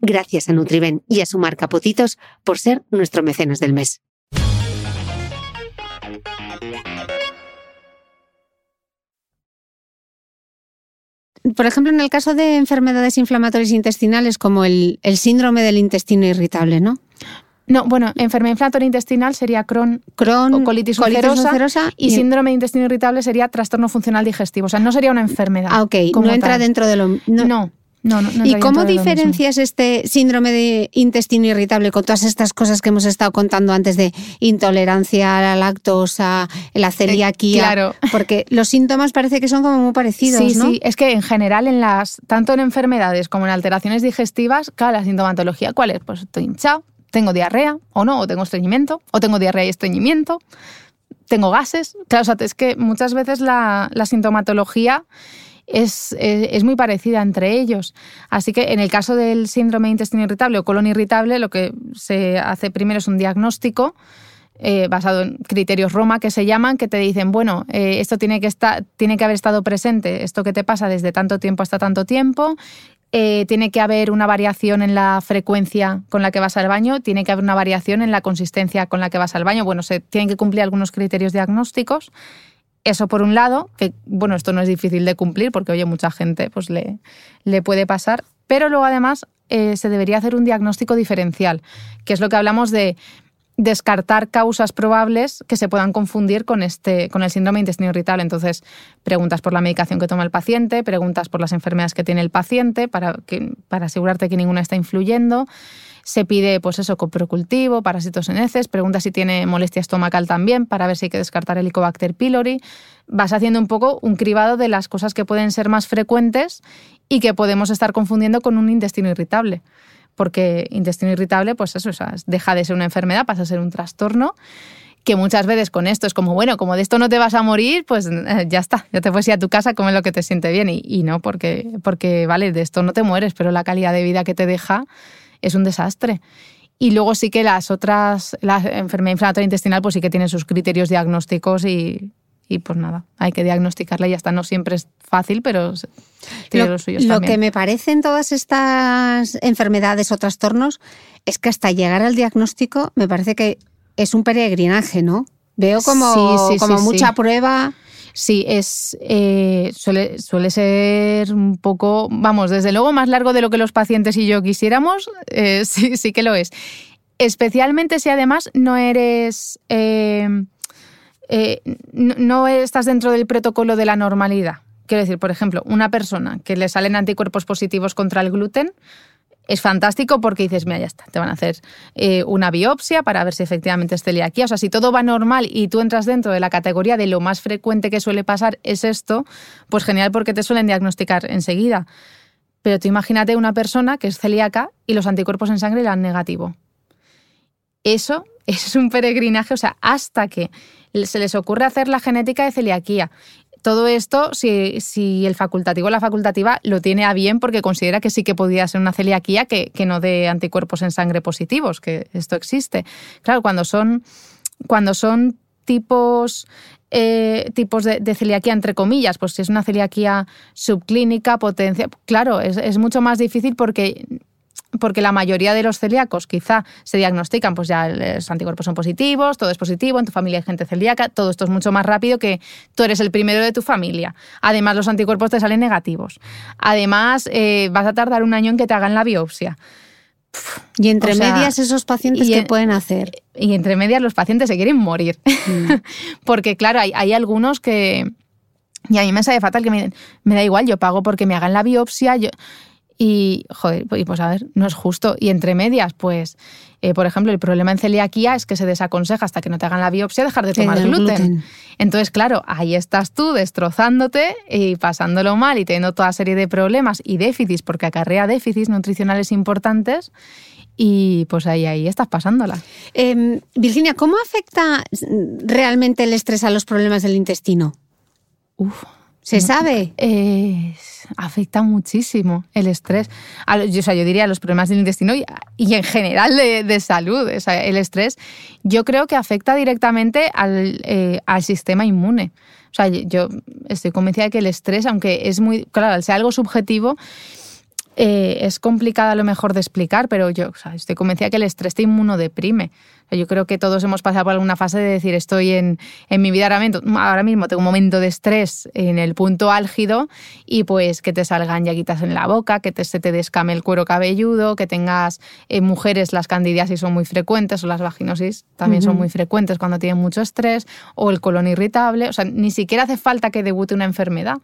Gracias a Nutriben y a su marca Potitos por ser nuestro mecenas del mes. Por ejemplo, en el caso de enfermedades inflamatorias intestinales como el, el síndrome del intestino irritable, ¿no? No, bueno, enfermedad inflamatoria intestinal sería Crohn, Crohn o colitis, colitis ulcerosa, ulcerosa y, y- síndrome de intestino irritable sería trastorno funcional digestivo. O sea, no sería una enfermedad. Ah, ok, como no entra tal. dentro de lo... No, no, no. no ¿Y entraría cómo diferencias este síndrome de intestino irritable con todas estas cosas que hemos estado contando antes de intolerancia a la lactosa, la celiaquía? claro. Porque los síntomas parece que son como muy parecidos, Sí, ¿no? sí, es que en general, en las, tanto en enfermedades como en alteraciones digestivas, claro, la sintomatología, ¿cuál es? Pues estoy hinchado, tengo diarrea, o no, o tengo estreñimiento, o tengo diarrea y estreñimiento, tengo gases. Claro, o sea, es que muchas veces la, la sintomatología es, es- es muy parecida entre ellos. Así que en el caso del síndrome de intestino irritable o colon irritable, lo que se hace primero es un diagnóstico eh, basado en criterios Roma que se llaman, que te dicen, bueno, eh, esto tiene que, estar, tiene que haber estado presente, esto que te pasa desde tanto tiempo hasta tanto tiempo, eh, tiene que haber una variación en la frecuencia con la que vas al baño, tiene que haber una variación en la consistencia con la que vas al baño. Bueno, se tienen que cumplir algunos criterios diagnósticos. Eso por un lado, que bueno, esto no es difícil de cumplir porque oye, mucha gente pues le, le puede pasar, pero luego además eh, se debería hacer un diagnóstico diferencial, que es lo que hablamos de descartar causas probables que se puedan confundir con, este, con el síndrome de intestino irritable. Entonces, preguntas por la medicación que toma el paciente, preguntas por las enfermedades que tiene el paciente para, para asegurarte que ninguna está influyendo. Se pide, pues eso, coprocultivo, parásitos en heces, pregunta si tiene molestia estomacal también para ver si hay que descartar Helicobacter pylori. Vas haciendo un poco un cribado de las cosas que pueden ser más frecuentes y que podemos estar confundiendo con un intestino irritable porque intestino irritable, pues eso, o deja de ser una enfermedad, pasa a ser un trastorno, que muchas veces con esto es como, bueno, como de esto no te vas a morir, pues eh, ya está, ya te puedes a tu casa, come lo que te siente bien. Y, y no, porque, porque, vale, de esto no te mueres, pero la calidad de vida que te deja es un desastre. Y luego sí que las otras, la enfermedad inflamatoria intestinal, pues sí que tiene sus criterios diagnósticos y, y pues nada, hay que diagnosticarla y ya está. No siempre es fácil, pero tiene Lo, los suyos lo también. que me parece en todas estas enfermedades o trastornos es que hasta llegar al diagnóstico me parece que es un peregrinaje, ¿no? Veo como, Sí, sí, como sí, mucha prueba. Sí, es eh, suele, suele ser un poco, vamos, desde luego más largo de lo que los pacientes y yo quisiéramos, eh, *laughs* sí, sí que lo es. Especialmente si además no eres, eh, eh, no, no estás dentro del protocolo de la normalidad. Quiero decir, por ejemplo, una persona que le salen anticuerpos positivos contra el gluten, es fantástico porque dices, mira, ya está, te van a hacer eh, una biopsia para ver si efectivamente es celiaquía. O sea, si todo va normal y tú entras dentro de la categoría de lo más frecuente que suele pasar es esto, pues genial porque te suelen diagnosticar enseguida. Pero tú imagínate una persona que es celíaca y los anticuerpos en sangre le dan negativo. Eso *laughs* es un peregrinaje, o sea, hasta que se les ocurre hacer la genética de celiaquía. Todo esto, si, el facultativo o la facultativa lo tiene a bien porque considera que sí que podría ser una celiaquía que, no dé anticuerpos en sangre positivos, que esto existe. Claro, cuando son, cuando son tipos eh, tipos de, celiaquía, entre comillas, pues si es una celiaquía subclínica, potencia, claro, es, mucho más difícil porque porque la mayoría de los celíacos quizá se diagnostican, pues ya los anticuerpos son positivos, todo es positivo, en tu familia hay gente celíaca, todo esto es mucho más rápido que tú eres el primero de tu familia. Además, los anticuerpos te salen negativos. Además, eh, vas a tardar un año en que te hagan la biopsia. Y entre medias esos pacientes, ¿qué pueden hacer? Y entre medias los pacientes se quieren morir. Mm. *laughs* porque claro, hay, hay algunos que... Y a mí me sale fatal que me, me da igual, yo pago porque me hagan la biopsia. Yo, y, joder, pues a ver, no es justo. Y entre medias, pues, eh, por ejemplo, el problema en celiaquía es que se desaconseja hasta que no te hagan la biopsia dejar de tomar gluten. Entonces, claro, ahí estás tú destrozándote y pasándolo mal y teniendo toda serie de problemas y déficits, porque acarrea déficits nutricionales importantes. Y pues ahí, ahí estás pasándola. Em, Virginia, ¿cómo afecta realmente el estrés a los problemas del intestino? Uf, ¿Se sabe? Eh, afecta muchísimo el estrés. yo, o sea, yo diría los problemas del intestino y, en general de, salud. el estrés yo creo que afecta directamente al, eh, al sistema inmune. O sea, yo estoy convencida de que el estrés, aunque es muy, claro, al ser algo subjetivo, eh, es complicada a lo mejor de explicar, pero yo estoy convencida que el estrés te inmunodeprime. Yo creo que todos hemos pasado por alguna fase de decir estoy en, mi vida ahora mismo, tengo un momento de estrés en el punto álgido y pues que te salgan llaguitas en la boca, que te, se te descame el cuero cabelludo, que tengas eh, mujeres, las candidiasis son muy frecuentes o las vaginosis también son muy frecuentes cuando tienen mucho estrés o el colon irritable. O sea, ni siquiera hace falta que debute una enfermedad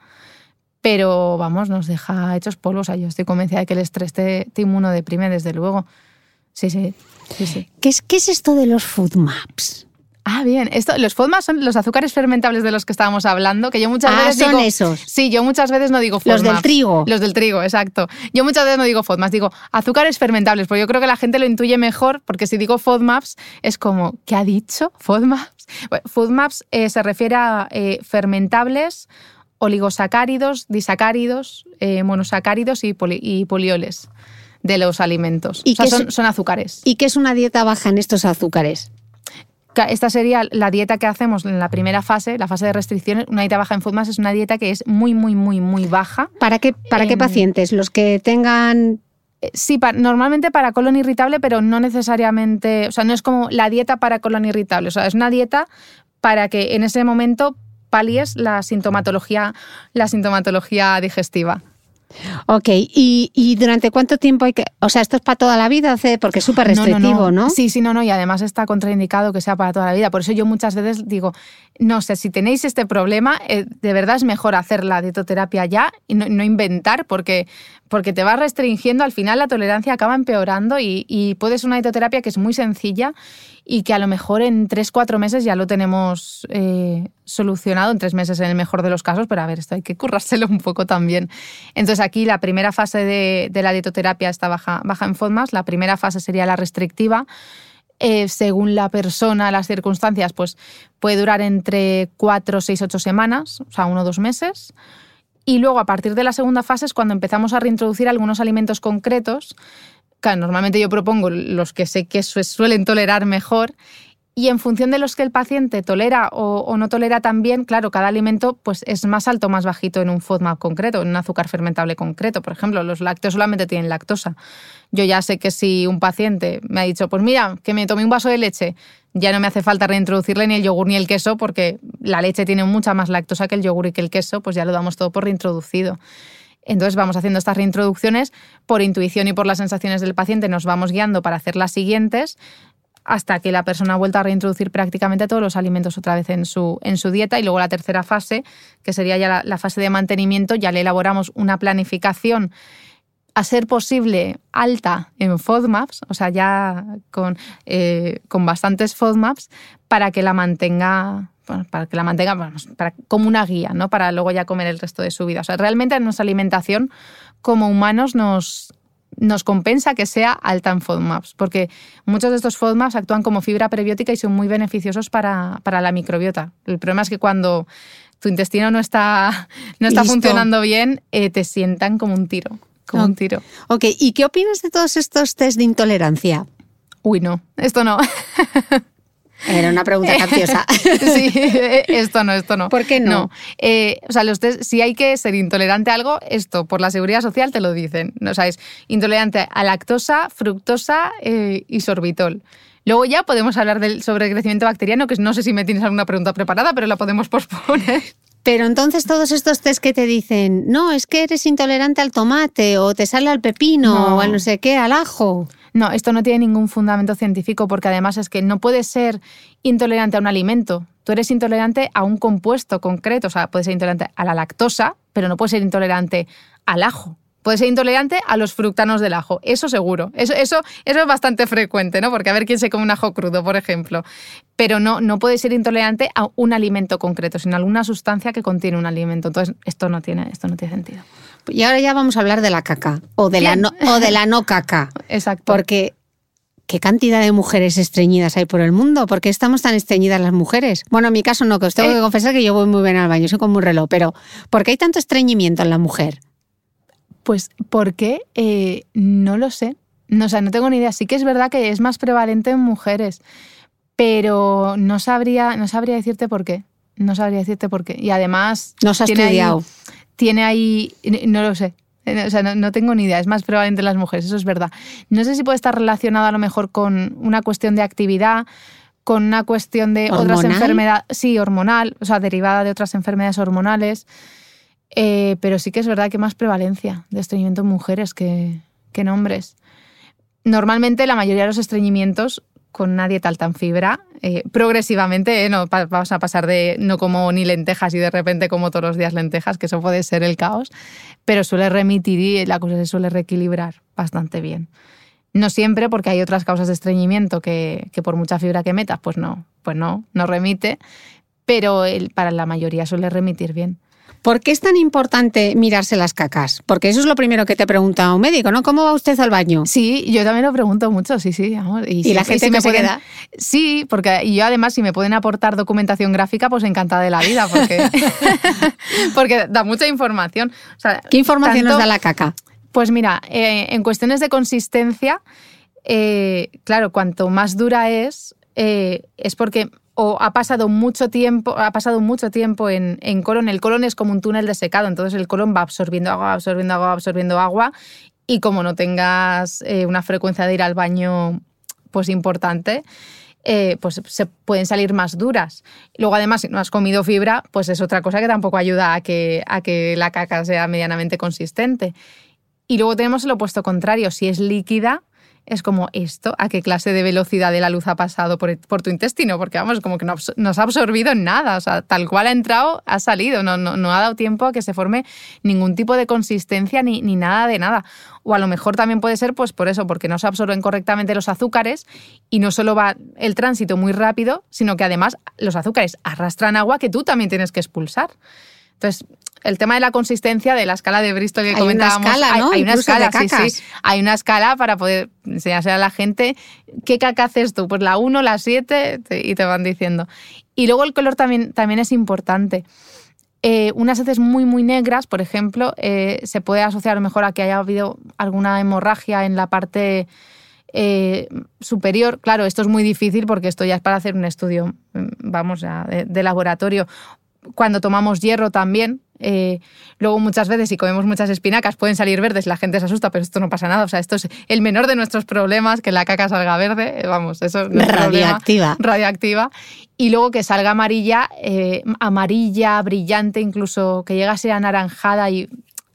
pero vamos, nos deja hechos polvos. yo estoy convencida de que el estrés te, te inmunodeprime, desde luego. Sí, sí. sí, ¿Qué, es, ¿Qué es esto de los food maps? Ah, bien. Esto, los FODMAPs son los azúcares fermentables de los que estábamos hablando, que yo muchas ah, veces son esos. Sí, yo muchas veces no digo FODMAPs. Los del trigo. Los del trigo, exacto. Yo muchas veces no digo FODMAPs, digo azúcares fermentables, porque yo creo que la gente lo intuye mejor, porque si digo FODMAPs es como, ¿qué ha dicho? ¿FODMAPs? Bueno, FODMAPs eh, se refiere a eh, fermentables oligosacáridos, disacáridos, eh, monosacáridos y, polioles de los alimentos. ¿Y o sea, son, azúcares. ¿Y qué es una dieta baja en estos azúcares? Esta sería la dieta que hacemos en la primera fase, la fase de restricciones. Una dieta baja en FODMAS es una dieta que es muy, muy, muy, muy baja. ¿Para qué, para qué pacientes? ¿Los que tengan eh, Sí, normalmente para colon irritable, pero no necesariamente, o sea, no es como la dieta para colon irritable, o sea, es una dieta para que en ese momento palies la sintomatología, la sintomatología digestiva. Ok, ¿Y, durante cuánto tiempo hay que.? O sea, esto es para toda la vida, porque es súper restrictivo, no, Sí, sí, no, no, y además está contraindicado que sea para toda la vida. Por eso yo muchas veces digo, no sé, si tenéis este problema, eh, de verdad es mejor hacer la dietoterapia ya y no, inventar, porque, porque te vas restringiendo, al final la tolerancia acaba empeorando y, y puedes una dietoterapia que es muy sencilla y que a lo mejor en tres, cuatro meses ya lo tenemos eh, solucionado, en tres meses en el mejor de los casos, pero a ver, esto hay que currárselo un poco también. Entonces aquí la primera fase de, la dietoterapia está baja, baja en FODMAS, la primera fase sería la restrictiva. Eh, según la persona, las circunstancias, pues puede durar entre cuatro, seis, ocho semanas, o sea, uno o dos meses. Y luego, a partir de la segunda fase, es cuando empezamos a reintroducir algunos alimentos concretos normalmente yo propongo los que sé que suelen tolerar mejor y en función de los que el paciente tolera o, no tolera también, claro, cada alimento pues, es más alto o más bajito en un FODMAP concreto, en un azúcar fermentable concreto. Por ejemplo, los lácteos solamente tienen lactosa. Yo ya sé que si un paciente me ha dicho, pues mira, que me tome un vaso de leche, ya no me hace falta reintroducirle ni el yogur ni el queso, porque la leche tiene mucha más lactosa que el yogur y que el queso, pues ya lo damos todo por reintroducido. Entonces vamos haciendo estas reintroducciones por intuición y por las sensaciones del paciente, nos vamos guiando para hacer las siguientes hasta que la persona ha vuelto a reintroducir prácticamente todos los alimentos otra vez en su, en su dieta. Y luego la tercera fase, que sería ya la, fase de mantenimiento, ya le elaboramos una planificación a ser posible alta en FODMAPs, o sea, ya con, eh, con bastantes FODMAPs, para que la mantenga para que la mantenga para, como una guía, ¿no? Para luego ya comer el resto de su vida. O sea, realmente en nuestra alimentación como humanos nos, nos compensa que sea alta en FODMAPs, porque muchos de estos FODMAPs actúan como fibra prebiótica y son muy beneficiosos para, para la microbiota. El problema es que cuando tu intestino no está, *laughs* no está Listo. funcionando bien, eh, te sientan como un tiro. Como un tiro. Ok, ¿y qué opinas de todos estos test de intolerancia? Uy, no, esto no. *laughs* Era una pregunta capciosa. *laughs* sí, esto no, esto no. ¿Por qué no? Eh, o sea, los test, si hay que ser intolerante a algo, esto por la seguridad social te lo dicen. O sea, es intolerante a lactosa, fructosa eh, y sorbitol. Luego ya podemos hablar del sobrecrecimiento bacteriano, que no sé si me tienes alguna pregunta preparada, pero la podemos posponer. Pero entonces todos estos test que te dicen, no, es que eres intolerante al tomate o te sale al pepino No. o al no sé qué, al ajo. No, esto no tiene ningún fundamento científico porque además es que no puedes ser intolerante a un alimento. Tú eres intolerante a un compuesto concreto, o sea, puedes ser intolerante a la lactosa, pero no puedes ser intolerante al ajo. Puedes ser intolerante a los fructanos del ajo, eso seguro. Eso, eso, eso es bastante frecuente, ¿no? Porque a ver quién se come un ajo crudo, por ejemplo. Pero no, no puedes ser intolerante a un alimento concreto, sino a alguna sustancia que contiene un alimento. Entonces, esto no tiene, esto no tiene sentido. Y ahora ya vamos a hablar de la caca o de, la no, o de la no caca. *laughs* Exacto. Porque, ¿qué cantidad de mujeres estreñidas hay por el mundo? ¿Por qué estamos tan estreñidas las mujeres? Bueno, en mi caso no, que os tengo Eh. que confesar que yo voy muy bien al baño, soy como un reloj, pero ¿por qué hay tanto estreñimiento en la mujer? Pues, ¿por qué? Eh, no lo sé. No, o sea, no tengo ni idea. Sí que es verdad que es más prevalente en mujeres, pero no sabría, no sabría decirte por qué. No sabría decirte por qué. Y además... No se ha tiene ahí- estudiado. tiene ahí... No lo sé. O sea, no, no tengo ni idea. Es más prevalente en las mujeres, eso es verdad. No sé si puede estar relacionado a lo mejor con una cuestión de actividad, con una cuestión de otras enfermedades... Sí, hormonal, o sea, derivada de otras enfermedades hormonales. Eh, pero sí que es verdad que más prevalencia de estreñimiento en mujeres que, que en hombres. Normalmente la mayoría de los estreñimientos con una dieta alta en fibra, eh, progresivamente, eh, no pa- vamos a pasar de no como ni lentejas y de repente como todos los días lentejas, que eso puede ser el caos, pero suele remitir y la cosa se suele reequilibrar bastante bien. No siempre, porque hay otras causas de estreñimiento que, que por mucha fibra que metas, pues no, pues no, no remite, pero el- para la mayoría suele remitir bien. ¿Por qué es tan importante mirarse las cacas? Porque eso es lo primero que te pregunta un médico, ¿no? ¿Cómo va usted al baño? Sí, yo también lo pregunto mucho, sí, sí. vamos, ¿Y si- la gente si me pueden- queda? Sí, porque y yo además si me pueden aportar documentación gráfica, pues encantada de la vida, porque, *laughs* porque da mucha información. O sea, ¿Qué información nos da la caca? Pues mira, eh, en cuestiones de consistencia, eh, claro, cuanto más dura es, eh, es porque o ha pasado mucho tiempo, ha pasado mucho tiempo en, en colon. El colon es como un túnel de secado, entonces el colon va absorbiendo agua, absorbiendo agua, absorbiendo agua, y como no tengas eh, una frecuencia de ir al baño pues importante, eh, pues se pueden salir más duras. Luego, además, si no has comido fibra, pues es otra cosa que tampoco ayuda a que, a que la caca sea medianamente consistente. Y luego tenemos el opuesto contrario. Si es líquida, es como esto, a qué clase de velocidad de la luz ha pasado por, por tu intestino, porque vamos, como que no se ha absorbido nada, o sea, tal cual ha entrado, ha salido, no, no, no ha dado tiempo a que se forme ningún tipo de consistencia ni, ni nada de nada. O a lo mejor también puede ser pues por eso, porque no se absorben correctamente los azúcares y no solo va el tránsito muy rápido, sino que además los azúcares arrastran agua que tú también tienes que expulsar. Entonces, el tema de la consistencia de la escala de Bristol que Hay una comentábamos, escala, hay- ¿no? hay, una escala, sí, sí. Hay una escala para poder enseñarse a la gente qué caca haces tú. Pues la 1, la 7 y te van diciendo. Y luego el color también, también es importante. Eh, unas heces muy, muy negras, por ejemplo, eh, se puede asociar a lo mejor a que haya habido alguna hemorragia en la parte eh, superior. Claro, esto es muy difícil porque esto ya es para hacer un estudio, mm, vamos, ya, de, de laboratorio. Cuando tomamos hierro también, eh, luego muchas veces si comemos muchas espinacas pueden salir verdes, la gente se asusta, pero esto no pasa nada. O sea, esto es el menor de nuestros problemas, que la caca salga verde, eh, vamos, eso no es problema Radioactiva. radioactiva y luego que salga amarilla, eh, amarilla, brillante, incluso que llega a ser anaranjada y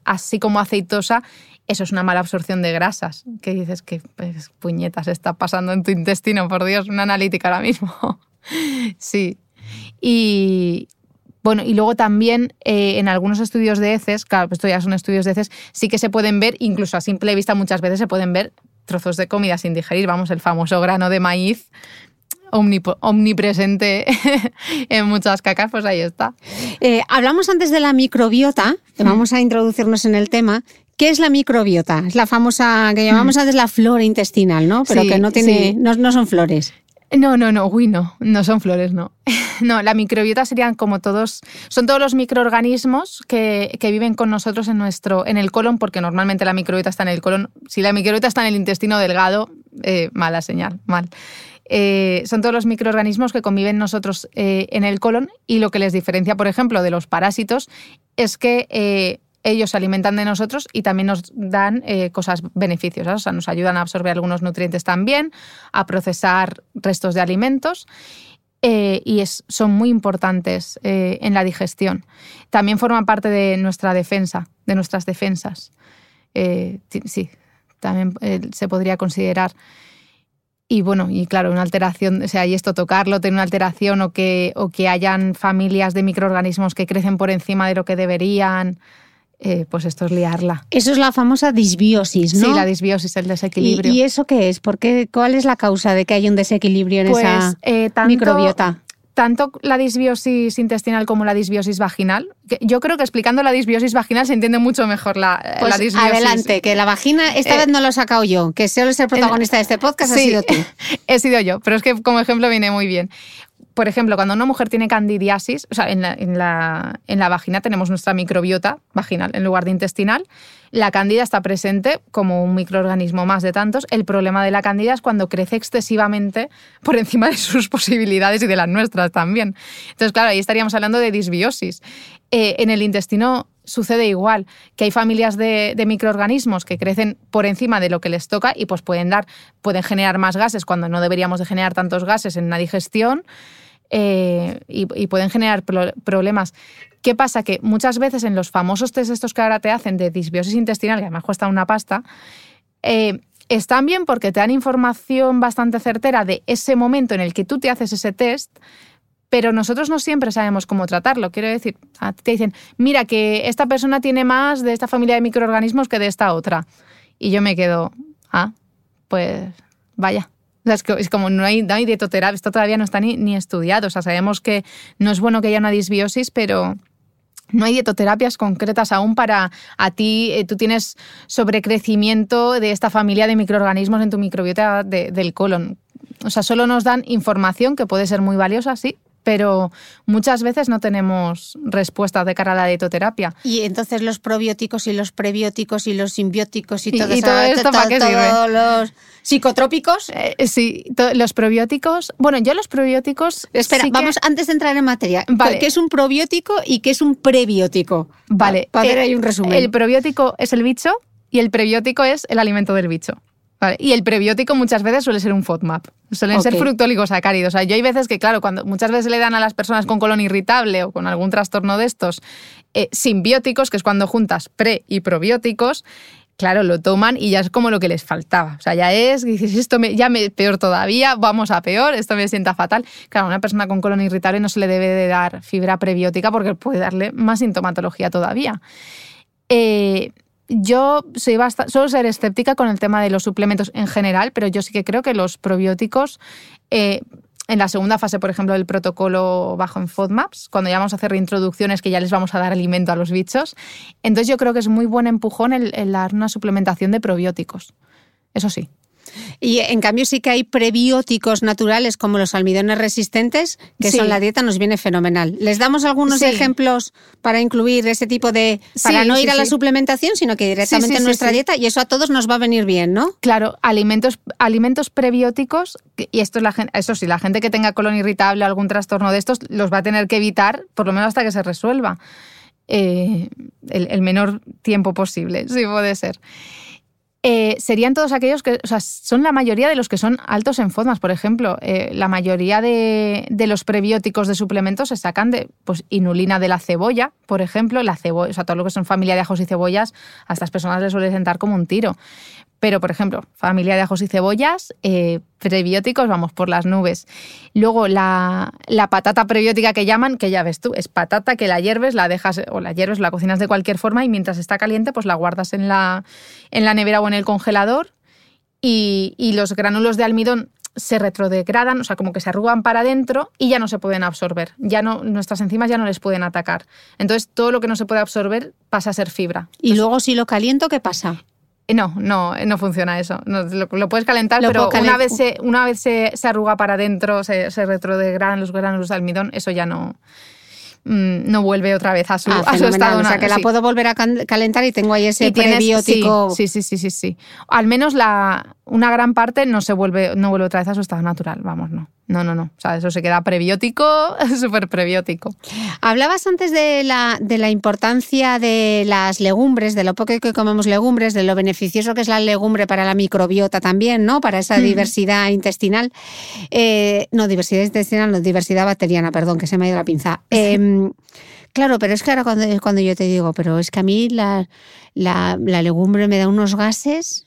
así como aceitosa, eso es una mala absorción de grasas. Que dices que pues, puñetas está pasando en tu intestino, por Dios, una analítica ahora mismo. *laughs* sí. Y bueno, y luego también eh, en algunos estudios de heces, claro, pues esto ya son estudios de heces, sí que se pueden ver, incluso a simple vista muchas veces se pueden ver trozos de comida sin digerir, vamos, el famoso grano de maíz omnipresente *laughs* en muchas cacas, pues ahí está. Eh, hablamos antes de la microbiota, que vamos a introducirnos en el tema. ¿Qué es la microbiota? Es la famosa que llamamos antes la flora intestinal, ¿no? Pero Sí, que no tiene, sí. no, no son flores. No, no, no, uy, no, no son flores, no. *laughs* No, la microbiota serían como todos, son todos los microorganismos que, que, viven con nosotros en, nuestro, en el colon, porque normalmente la microbiota está en el colon. Si la microbiota está en el intestino delgado, eh, mala señal, mal. Eh, son todos los microorganismos que conviven nosotros eh, en el colon y lo que les diferencia, por ejemplo, de los parásitos es que ellos se alimentan de nosotros y también nos dan eh, cosas beneficios, o sea, nos ayudan a absorber algunos nutrientes también, a procesar restos de alimentos eh, y es, son muy importantes eh, en la digestión. También forman parte de nuestra defensa, de nuestras defensas. sí, también se podría considerar. Y bueno, y claro, una alteración, o sea, y esto tocarlo, tener una alteración o que, o que hayan familias de microorganismos que crecen por encima de lo que deberían, eh, pues esto es liarla. Eso es la famosa disbiosis, ¿no? Sí, la disbiosis, el desequilibrio. ¿Y, eso qué es? ¿Por ¿Cuál es la causa de que hay un desequilibrio en esa pues, eh, microbiota? Tanto la disbiosis intestinal como la disbiosis vaginal. Yo creo que explicando la disbiosis vaginal se entiende mucho mejor la, pues disbiosis. Adelante, que la vagina, esta eh, vez no lo he sacado yo, que solo es el protagonista de este podcast, ha sido tú. *laughs* he sido yo, pero es que como ejemplo viene muy bien por ejemplo, cuando una mujer tiene candidiasis, o sea, en la, en la, en la vagina tenemos nuestra microbiota vaginal en lugar de intestinal, la cándida está presente como un microorganismo más de tantos. El problema de la cándida es cuando crece excesivamente por encima de sus *laughs* posibilidades y de las nuestras también. Entonces, claro, ahí estaríamos hablando de disbiosis. Eh, en el intestino sucede igual, que hay familias de, de, microorganismos que crecen por encima de lo que les toca y pues pueden dar, pueden generar más gases cuando no deberíamos de generar tantos gases en la digestión. Eh, y, pueden generar problemas. ¿Qué pasa? Que muchas veces en los famosos test estos que ahora te hacen de disbiosis intestinal, que además cuesta una pasta, eh, están bien porque te dan información bastante certera de ese momento en el que tú te haces ese test, pero nosotros no siempre sabemos cómo tratarlo. Quiero decir, te dicen, mira que esta persona tiene más de esta familia de microorganismos que de esta otra. Y yo me quedo, ah, pues vaya es, como no hay, no hay dietoterapia, esto todavía no está ni, ni estudiado. O sea, sabemos que no es bueno que haya una disbiosis, pero no hay dietoterapias concretas aún para a ti, eh, tú tienes sobrecrecimiento de esta familia de microorganismos en tu microbiota del colon. O sea, solo nos dan información que puede ser muy valiosa, sí, pero muchas veces no tenemos respuestas de cara a la dietoterapia. Y entonces los probióticos y los prebióticos y los simbióticos y, todo, y todo esto para qué sirve? Todos los psicotrópicos. Eh, sí, los probióticos. Bueno, yo los probióticos. Espera, vamos antes de entrar en materia. ¿Qué es un probiótico y qué es un prebiótico? Vale. Para ver ahí un resumen. El probiótico es el bicho y el prebiótico es el alimento del bicho. Y el prebiótico muchas veces suele ser un FODMAP. Suelen ser fructoligosacáridos. O sea, yo hay veces que, claro, cuando muchas veces le dan a las personas con colon irritable o con algún trastorno de estos eh, simbióticos, que es cuando juntas pre y probióticos, claro, lo toman y ya es como lo que les faltaba. O sea, ya es, dices, esto me, ya me, peor todavía, vamos a peor, esto me sienta fatal. Claro, a una persona con colon irritable no se le debe de dar fibra prebiótica porque puede darle más sintomatología todavía. Eh, yo soy bastante, suelo ser escéptica con el tema de los suplementos en general, pero yo sí que creo que los probióticos, eh, en la segunda fase, por ejemplo, del protocolo bajo en FODMAPs, cuando ya vamos a hacer reintroducciones que ya les vamos a dar alimento a los bichos, entonces yo creo que es muy buen empujón el dar una suplementación de probióticos. Eso sí. Y en cambio sí que hay prebióticos naturales como los almidones resistentes, que son la dieta, nos viene fenomenal. ¿Les damos algunos ejemplos para incluir ese tipo de... para no ir a la suplementación, sino que directamente en nuestra dieta y eso a todos nos va a venir bien, ¿no? Claro, alimentos, alimentos prebióticos, y esto es la gente, eso sí, la gente que tenga colon irritable o algún trastorno de estos los va a tener que evitar, por lo menos hasta que se resuelva. Eh, el, el menor tiempo posible, sí puede ser. Eh, serían todos aquellos que, o sea, son la mayoría de los que son altos en FODMAS, por ejemplo. Eh, la mayoría de, los prebióticos de suplementos se sacan de pues, inulina de la cebolla, por ejemplo. La cebolla, o sea, todo lo que son familia de ajos y cebollas, a estas personas les suele sentar como un tiro. Pero, por ejemplo, familia de ajos y cebollas, eh, prebióticos, vamos, por las nubes. Luego, la, patata prebiótica que llaman, que ya ves tú, es patata que la hierves, la dejas, o la hierves, la cocinas de cualquier forma y mientras está caliente, pues la guardas en la, en la nevera o en el congelador. Y, y los granulos de almidón se retrodegradan, o sea, como que se arrugan para adentro y ya no se pueden absorber. Ya no, nuestras enzimas ya no les pueden atacar. Entonces, todo lo que no se puede absorber pasa a ser fibra. y luego, si lo caliento, ¿qué pasa? No, no, no funciona eso. No, lo, lo puedes calentar, Lo pero puedo una vez, se, una vez se, se arruga para adentro, se, se retrodegradan los granos de almidón, eso ya no, mm, no vuelve otra vez a su, Ah, a su estado. O sea, que la sí. puedo volver a calentar y tengo ahí ese Y tienes- prebiótico. Sí, sí, sí, sí, sí. Al menos la, una gran parte no se vuelve, no vuelve otra vez a su estado natural. Vamos, no. No, no, no. O sea, eso se queda prebiótico, *laughs* súper prebiótico. Hablabas antes de la, de la importancia de las legumbres, de lo poco que comemos legumbres, de lo beneficioso que es la legumbre para la microbiota también, ¿no? Para esa diversidad intestinal. Eh, no, diversidad intestinal, no, diversidad bacteriana, perdón, que se me ha ido la pinza. *laughs* Em, claro, pero es que ahora cuando, cuando yo te digo, pero es que a mí la, la, la legumbre me da unos gases.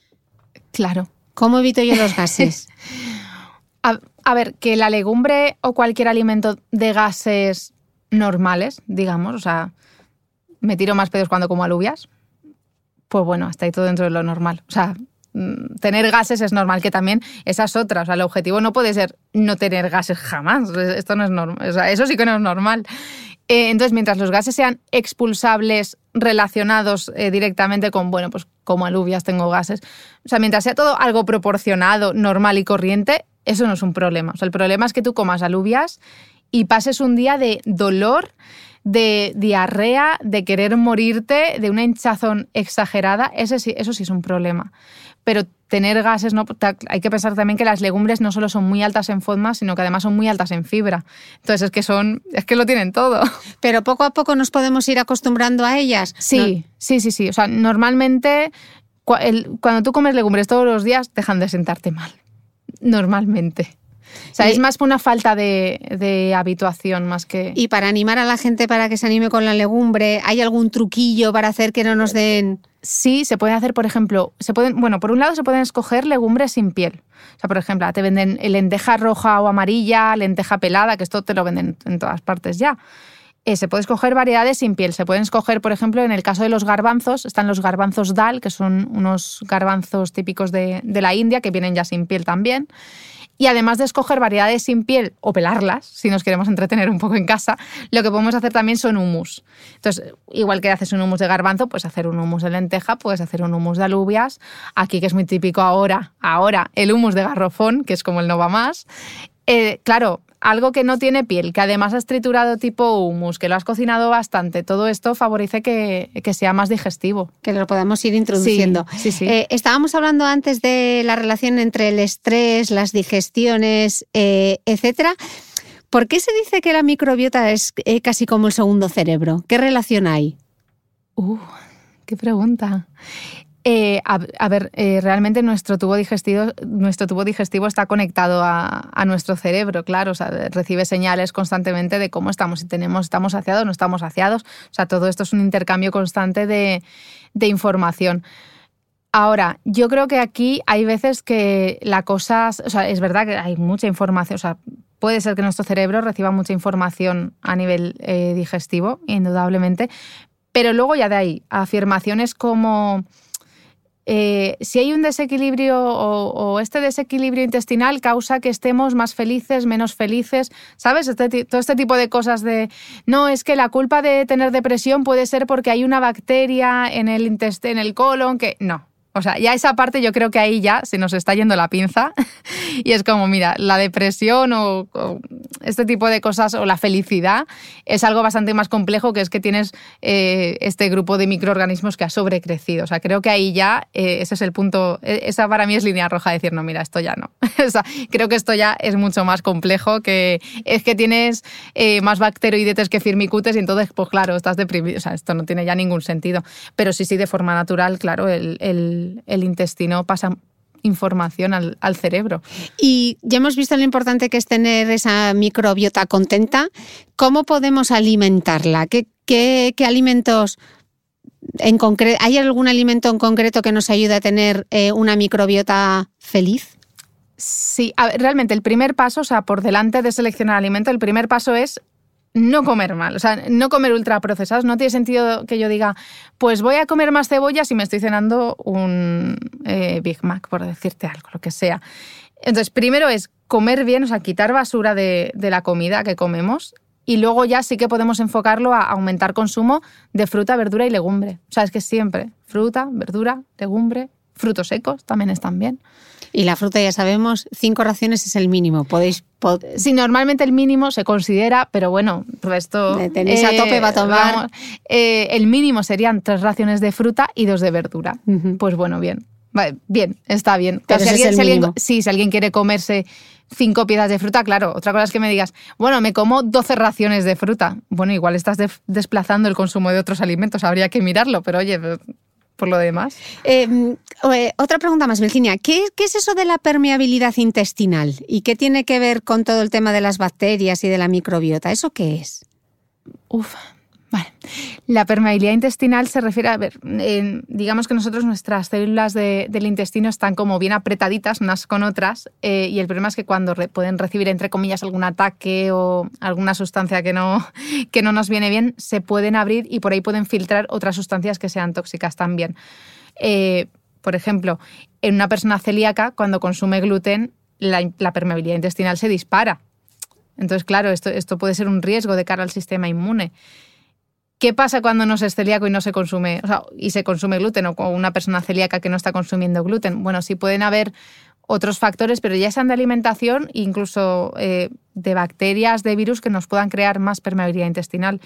Claro. ¿Cómo evito yo los gases? *laughs* A, ver, que la legumbre o cualquier alimento de gases normales, digamos, o sea, me tiro más pedos cuando como alubias, pues bueno, está ahí todo dentro de lo normal. O sea, mm, tener gases es normal, que también esa es otra. O sea, el objetivo no puede ser no tener gases jamás. Esto no es normal. O sea, eso sí que no es normal. Eh, entonces, mientras los gases sean expulsables relacionados eh, directamente con, bueno, pues como alubias tengo gases, o sea, mientras sea todo algo proporcionado, normal y corriente, eso no es un problema. O sea, el problema es que tú comas alubias y pases un día de dolor, de diarrea, de querer morirte, de una hinchazón exagerada, ese sí, eso sí es un problema. Pero tener gases, no, hay que pensar también que las legumbres no solo son muy altas en FODMAS, sino que además son muy altas en fibra. Entonces es que son, es que lo tienen todo. *laughs* Pero poco a poco nos podemos ir acostumbrando a ellas. Sí, sí, sí, sí. O sea, normalmente cuando tú comes legumbres todos los días dejan de sentarte mal. Normalmente. O sea, Y- es más por una falta de, de habituación más que... Y para animar a la gente para que se anime con la legumbre, ¿hay algún truquillo para hacer que no nos den... Sí, se puede hacer, por ejemplo, se pueden, bueno, por un lado se pueden escoger legumbres sin piel. O sea, por ejemplo, te venden lenteja roja o amarilla, lenteja pelada, que esto te lo venden en todas partes ya. Eh, se puede escoger variedades sin piel. Se pueden escoger, por ejemplo, en el caso de los garbanzos, están los garbanzos dal, que son unos garbanzos típicos de, de la India, que vienen ya sin piel también. Y además de escoger variedades sin piel o pelarlas, si nos queremos entretener un poco en casa, lo que podemos hacer también son humus. Entonces, igual que haces un humus de garbanzo, puedes hacer un humus de lenteja, puedes hacer un humus de alubias. Aquí, que es muy típico ahora, ahora, el humus de garrofón, que es como el no va más. Eh, claro, algo que no tiene piel, que además has triturado tipo humus, que lo has cocinado bastante, todo esto favorece que, que sea más digestivo. que lo podamos ir introduciendo? Sí, sí, sí. Eh, estábamos hablando antes de la relación entre el estrés, las digestiones, eh, etcétera. ¿Por qué se dice que la microbiota es eh, casi como el segundo cerebro? ¿Qué relación hay? Uh, qué pregunta. Eh, a, ver, eh, realmente nuestro tubo digestivo, nuestro tubo digestivo está conectado a, nuestro cerebro, claro, o sea, recibe señales constantemente de cómo estamos, si tenemos, estamos saciados, no estamos saciados. O sea, todo esto es un intercambio constante de, de información. Ahora, yo creo que aquí hay veces que la cosa, o sea, es verdad que hay mucha información, o sea, puede ser que nuestro cerebro reciba mucha información a nivel eh, digestivo, indudablemente, pero luego ya de ahí, afirmaciones como eh, si hay un desequilibrio o, este desequilibrio intestinal causa que estemos más felices, menos felices, ¿sabes? Este todo este tipo de cosas de, no, es que la culpa de tener depresión puede ser porque hay una bacteria en el, en el colon que... No. O sea, ya esa parte yo creo que ahí ya se nos está yendo la pinza *laughs* y es como, mira, la depresión o, este tipo de cosas o la felicidad es algo bastante más complejo que es que tienes eh, este grupo de microorganismos que ha sobrecrecido. O sea, creo que ahí ya eh, ese es el punto, eh, esa para mí es línea roja, decir, no, mira, esto ya no. *laughs* o sea, creo que esto ya es mucho más complejo, que es que tienes eh, más bacteroidetes que firmicutes y entonces, pues claro, estás deprimido. O sea, esto no tiene ya ningún sentido. Pero sí, sí, de forma natural, claro, el- el intestino pasa información al, al cerebro. Y ya hemos visto lo importante que es tener esa microbiota contenta. ¿Cómo podemos alimentarla? ¿Qué, qué- qué alimentos en concreto? ¿Hay algún alimento en concreto que nos ayude a tener eh, una microbiota feliz? Sí, ver, realmente el primer paso, o sea, por delante de seleccionar alimento, el primer paso es no comer mal, o sea, no comer ultraprocesados. No tiene sentido que yo diga, pues voy a comer más cebollas y me estoy cenando un eh, Big Mac, por decirte algo, lo que sea. Entonces, primero es comer bien, o sea, quitar basura de, de la comida que comemos y luego ya sí que podemos enfocarlo a aumentar consumo de fruta, verdura y legumbre. O sea, es que siempre fruta, verdura, legumbre Frutos secos también están bien. Y la fruta ya sabemos, cinco raciones es el mínimo. Podéis. Sí, normalmente el mínimo se considera, pero bueno, esto. Tenéis a tope para tomar. Eh, el mínimo serían tres raciones de fruta y dos de verdura. Pues bueno, bien. bien, está bien. si, alguien, sí, si alguien quiere comerse cinco piezas de fruta, claro. Otra cosa es que me digas, bueno, me como 12 raciones de fruta. Bueno, igual estás desplazando el consumo de otros alimentos, habría que mirarlo, pero oye, por lo demás. Em, eh, otra pregunta más, Virginia. ¿Qué, ¿Qué, es eso de la permeabilidad intestinal? ¿Y qué tiene que ver con todo el tema de las bacterias y de la microbiota? ¿Eso qué es? Uf, la permeabilidad intestinal se refiere a ver, digamos que nosotros nuestras células del intestino están como bien apretaditas unas con otras eh, y el problema es que cuando pueden recibir entre comillas algún ataque o alguna sustancia que no, *laughs* que no nos viene bien, se pueden abrir y por ahí pueden filtrar otras sustancias que sean tóxicas también. Eh, por ejemplo, en una persona celíaca, cuando consume gluten, la, la permeabilidad intestinal se dispara. Entonces, claro, esto, esto puede ser un riesgo de cara al sistema inmune. ¿Qué pasa cuando no se es celíaco y no se consume, o sea, y se consume gluten o una persona celíaca que no está consumiendo gluten? Bueno, sí pueden haber otros factores, pero ya sean de alimentación, incluso eh, de bacterias, de virus que nos puedan crear más permeabilidad intestinal.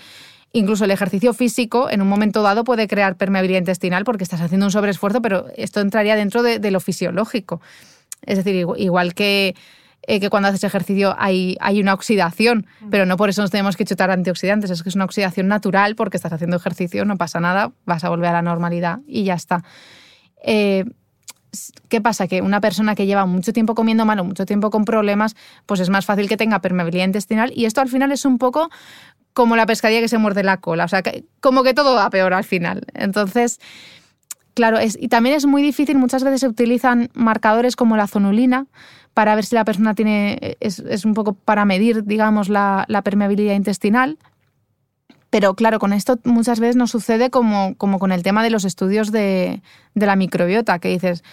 Incluso el ejercicio físico en un momento dado puede crear permeabilidad intestinal porque estás haciendo un sobreesfuerzo, pero esto entraría dentro de lo fisiológico. Es decir, igual que eh, que cuando haces ejercicio hay, hay una oxidación, mm. pero no por eso nos tenemos que chutar antioxidantes, es que es una oxidación natural porque estás haciendo ejercicio, no pasa nada, vas a volver a la normalidad y ya está. Eh, ¿Qué pasa? Que una persona que lleva mucho tiempo comiendo mal o mucho tiempo con problemas, pues es más fácil que tenga permeabilidad intestinal y esto al final es un poco como la pescadilla que se muerde la cola, o sea, como que todo va peor al final. Entonces, claro, es, y también es muy difícil, muchas veces se utilizan marcadores como la zonulina, para ver si la persona tiene, es, un poco para medir, digamos, la, permeabilidad intestinal. Pero claro, con esto muchas veces nos sucede como, como con el tema de los estudios de, la microbiota, que dices,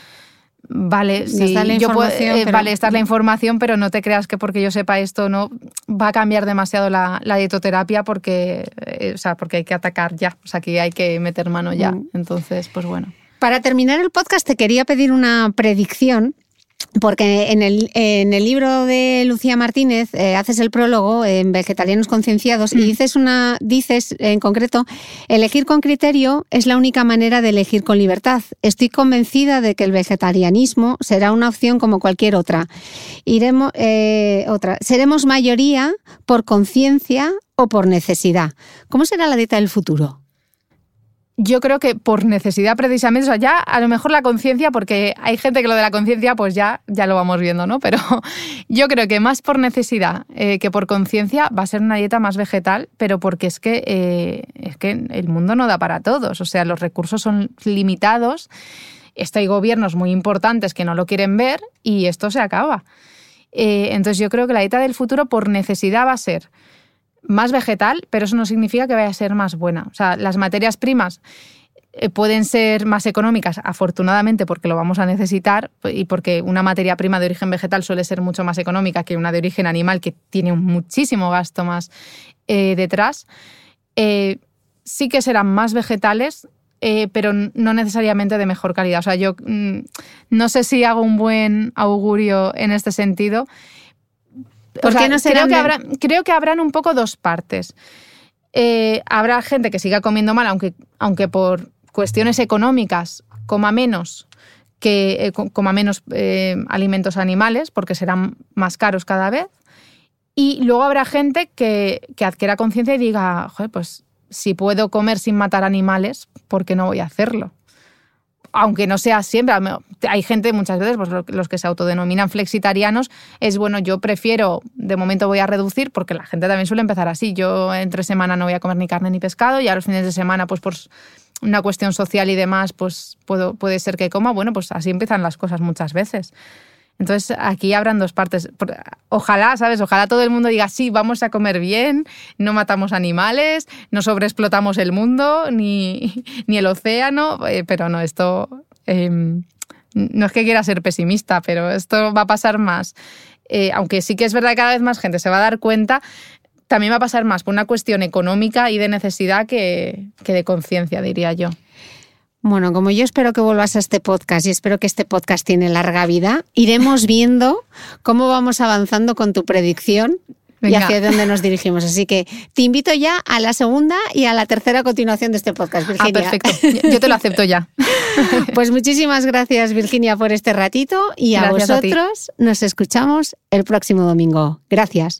vale, sí, yo puedo, eh, vale, esta es la información, pero no te creas que porque yo sepa esto no va a cambiar demasiado la, dietoterapia porque, eh, o sea, porque hay que atacar ya, o sea, que hay que meter mano ya. Mm. Entonces, pues bueno. Para terminar el podcast te quería pedir una predicción porque en el, en el, libro de Lucía Martínez eh, haces el prólogo en Vegetarianos Concienciados y mm. dices, una, dices en concreto, elegir con criterio es la única manera de elegir con libertad. Estoy convencida de que el vegetarianismo será una opción como cualquier otra. Iremos, eh, otra. Seremos mayoría por conciencia o por necesidad. ¿Cómo será la dieta del futuro? Yo creo que por necesidad precisamente, o sea, ya a lo mejor la conciencia, porque hay gente que lo de la conciencia pues ya, ya lo vamos viendo, ¿no? Pero *laughs* yo creo que más por necesidad eh, que por conciencia va a ser una dieta más vegetal, pero porque es que, eh, es que el mundo no da para todos, o sea, los recursos son limitados, esto hay gobiernos muy importantes que no lo quieren ver y esto se acaba. Eh, entonces yo creo que la dieta del futuro por necesidad va a ser más vegetal, pero eso no significa que vaya a ser más buena. O sea, las materias primas eh, pueden ser más económicas, afortunadamente, porque lo vamos a necesitar y porque una materia prima de origen vegetal suele ser mucho más económica que una de origen animal, que tiene muchísimo gasto más eh, detrás. Eh, sí que serán más vegetales, pero no necesariamente de mejor calidad. O sea, yo mm, no sé si hago un buen augurio en este sentido no creo, que habrá, creo que habrán un poco dos partes. Eh, habrá gente que siga comiendo mal, aunque, aunque por cuestiones económicas coma menos que eh, coma menos eh, alimentos animales, porque serán más caros cada vez. Y luego habrá gente que, que adquiera conciencia y diga, pues si puedo comer sin matar animales, ¿por qué no voy a hacerlo? Aunque no sea siempre, hay gente muchas veces, pues los que se autodenominan flexitarianos, es bueno, yo prefiero, de momento voy a reducir, porque la gente también suele empezar así, yo entre semana no voy a comer ni carne ni pescado y a los fines de semana, pues por una cuestión social y demás, pues puedo, puede ser que coma, bueno, pues así empiezan las cosas muchas veces. Entonces aquí habrán dos partes. Ojalá, ¿sabes? Ojalá todo el mundo diga, sí, vamos a comer bien, no matamos animales, no sobreexplotamos el mundo, *laughs* ni, el océano, eh, pero no, esto... Em, no es que quiera ser pesimista, pero esto va a pasar más. Eh, aunque sí que es verdad que cada vez más gente se va a dar cuenta, también va a pasar más por una cuestión económica y de necesidad que, que de conciencia, diría yo. Bueno, como yo espero que vuelvas a este podcast y espero que este podcast tiene larga vida, iremos *laughs* viendo cómo vamos avanzando con tu predicción y hacia dónde nos dirigimos. Así que te invito ya a la segunda y a la tercera continuación de este podcast, Virginia. Ah, perfecto. Yo te lo acepto ya. *laughs* Pues muchísimas gracias, Virginia, por este ratito y a vosotros nos escuchamos el próximo domingo. Gracias.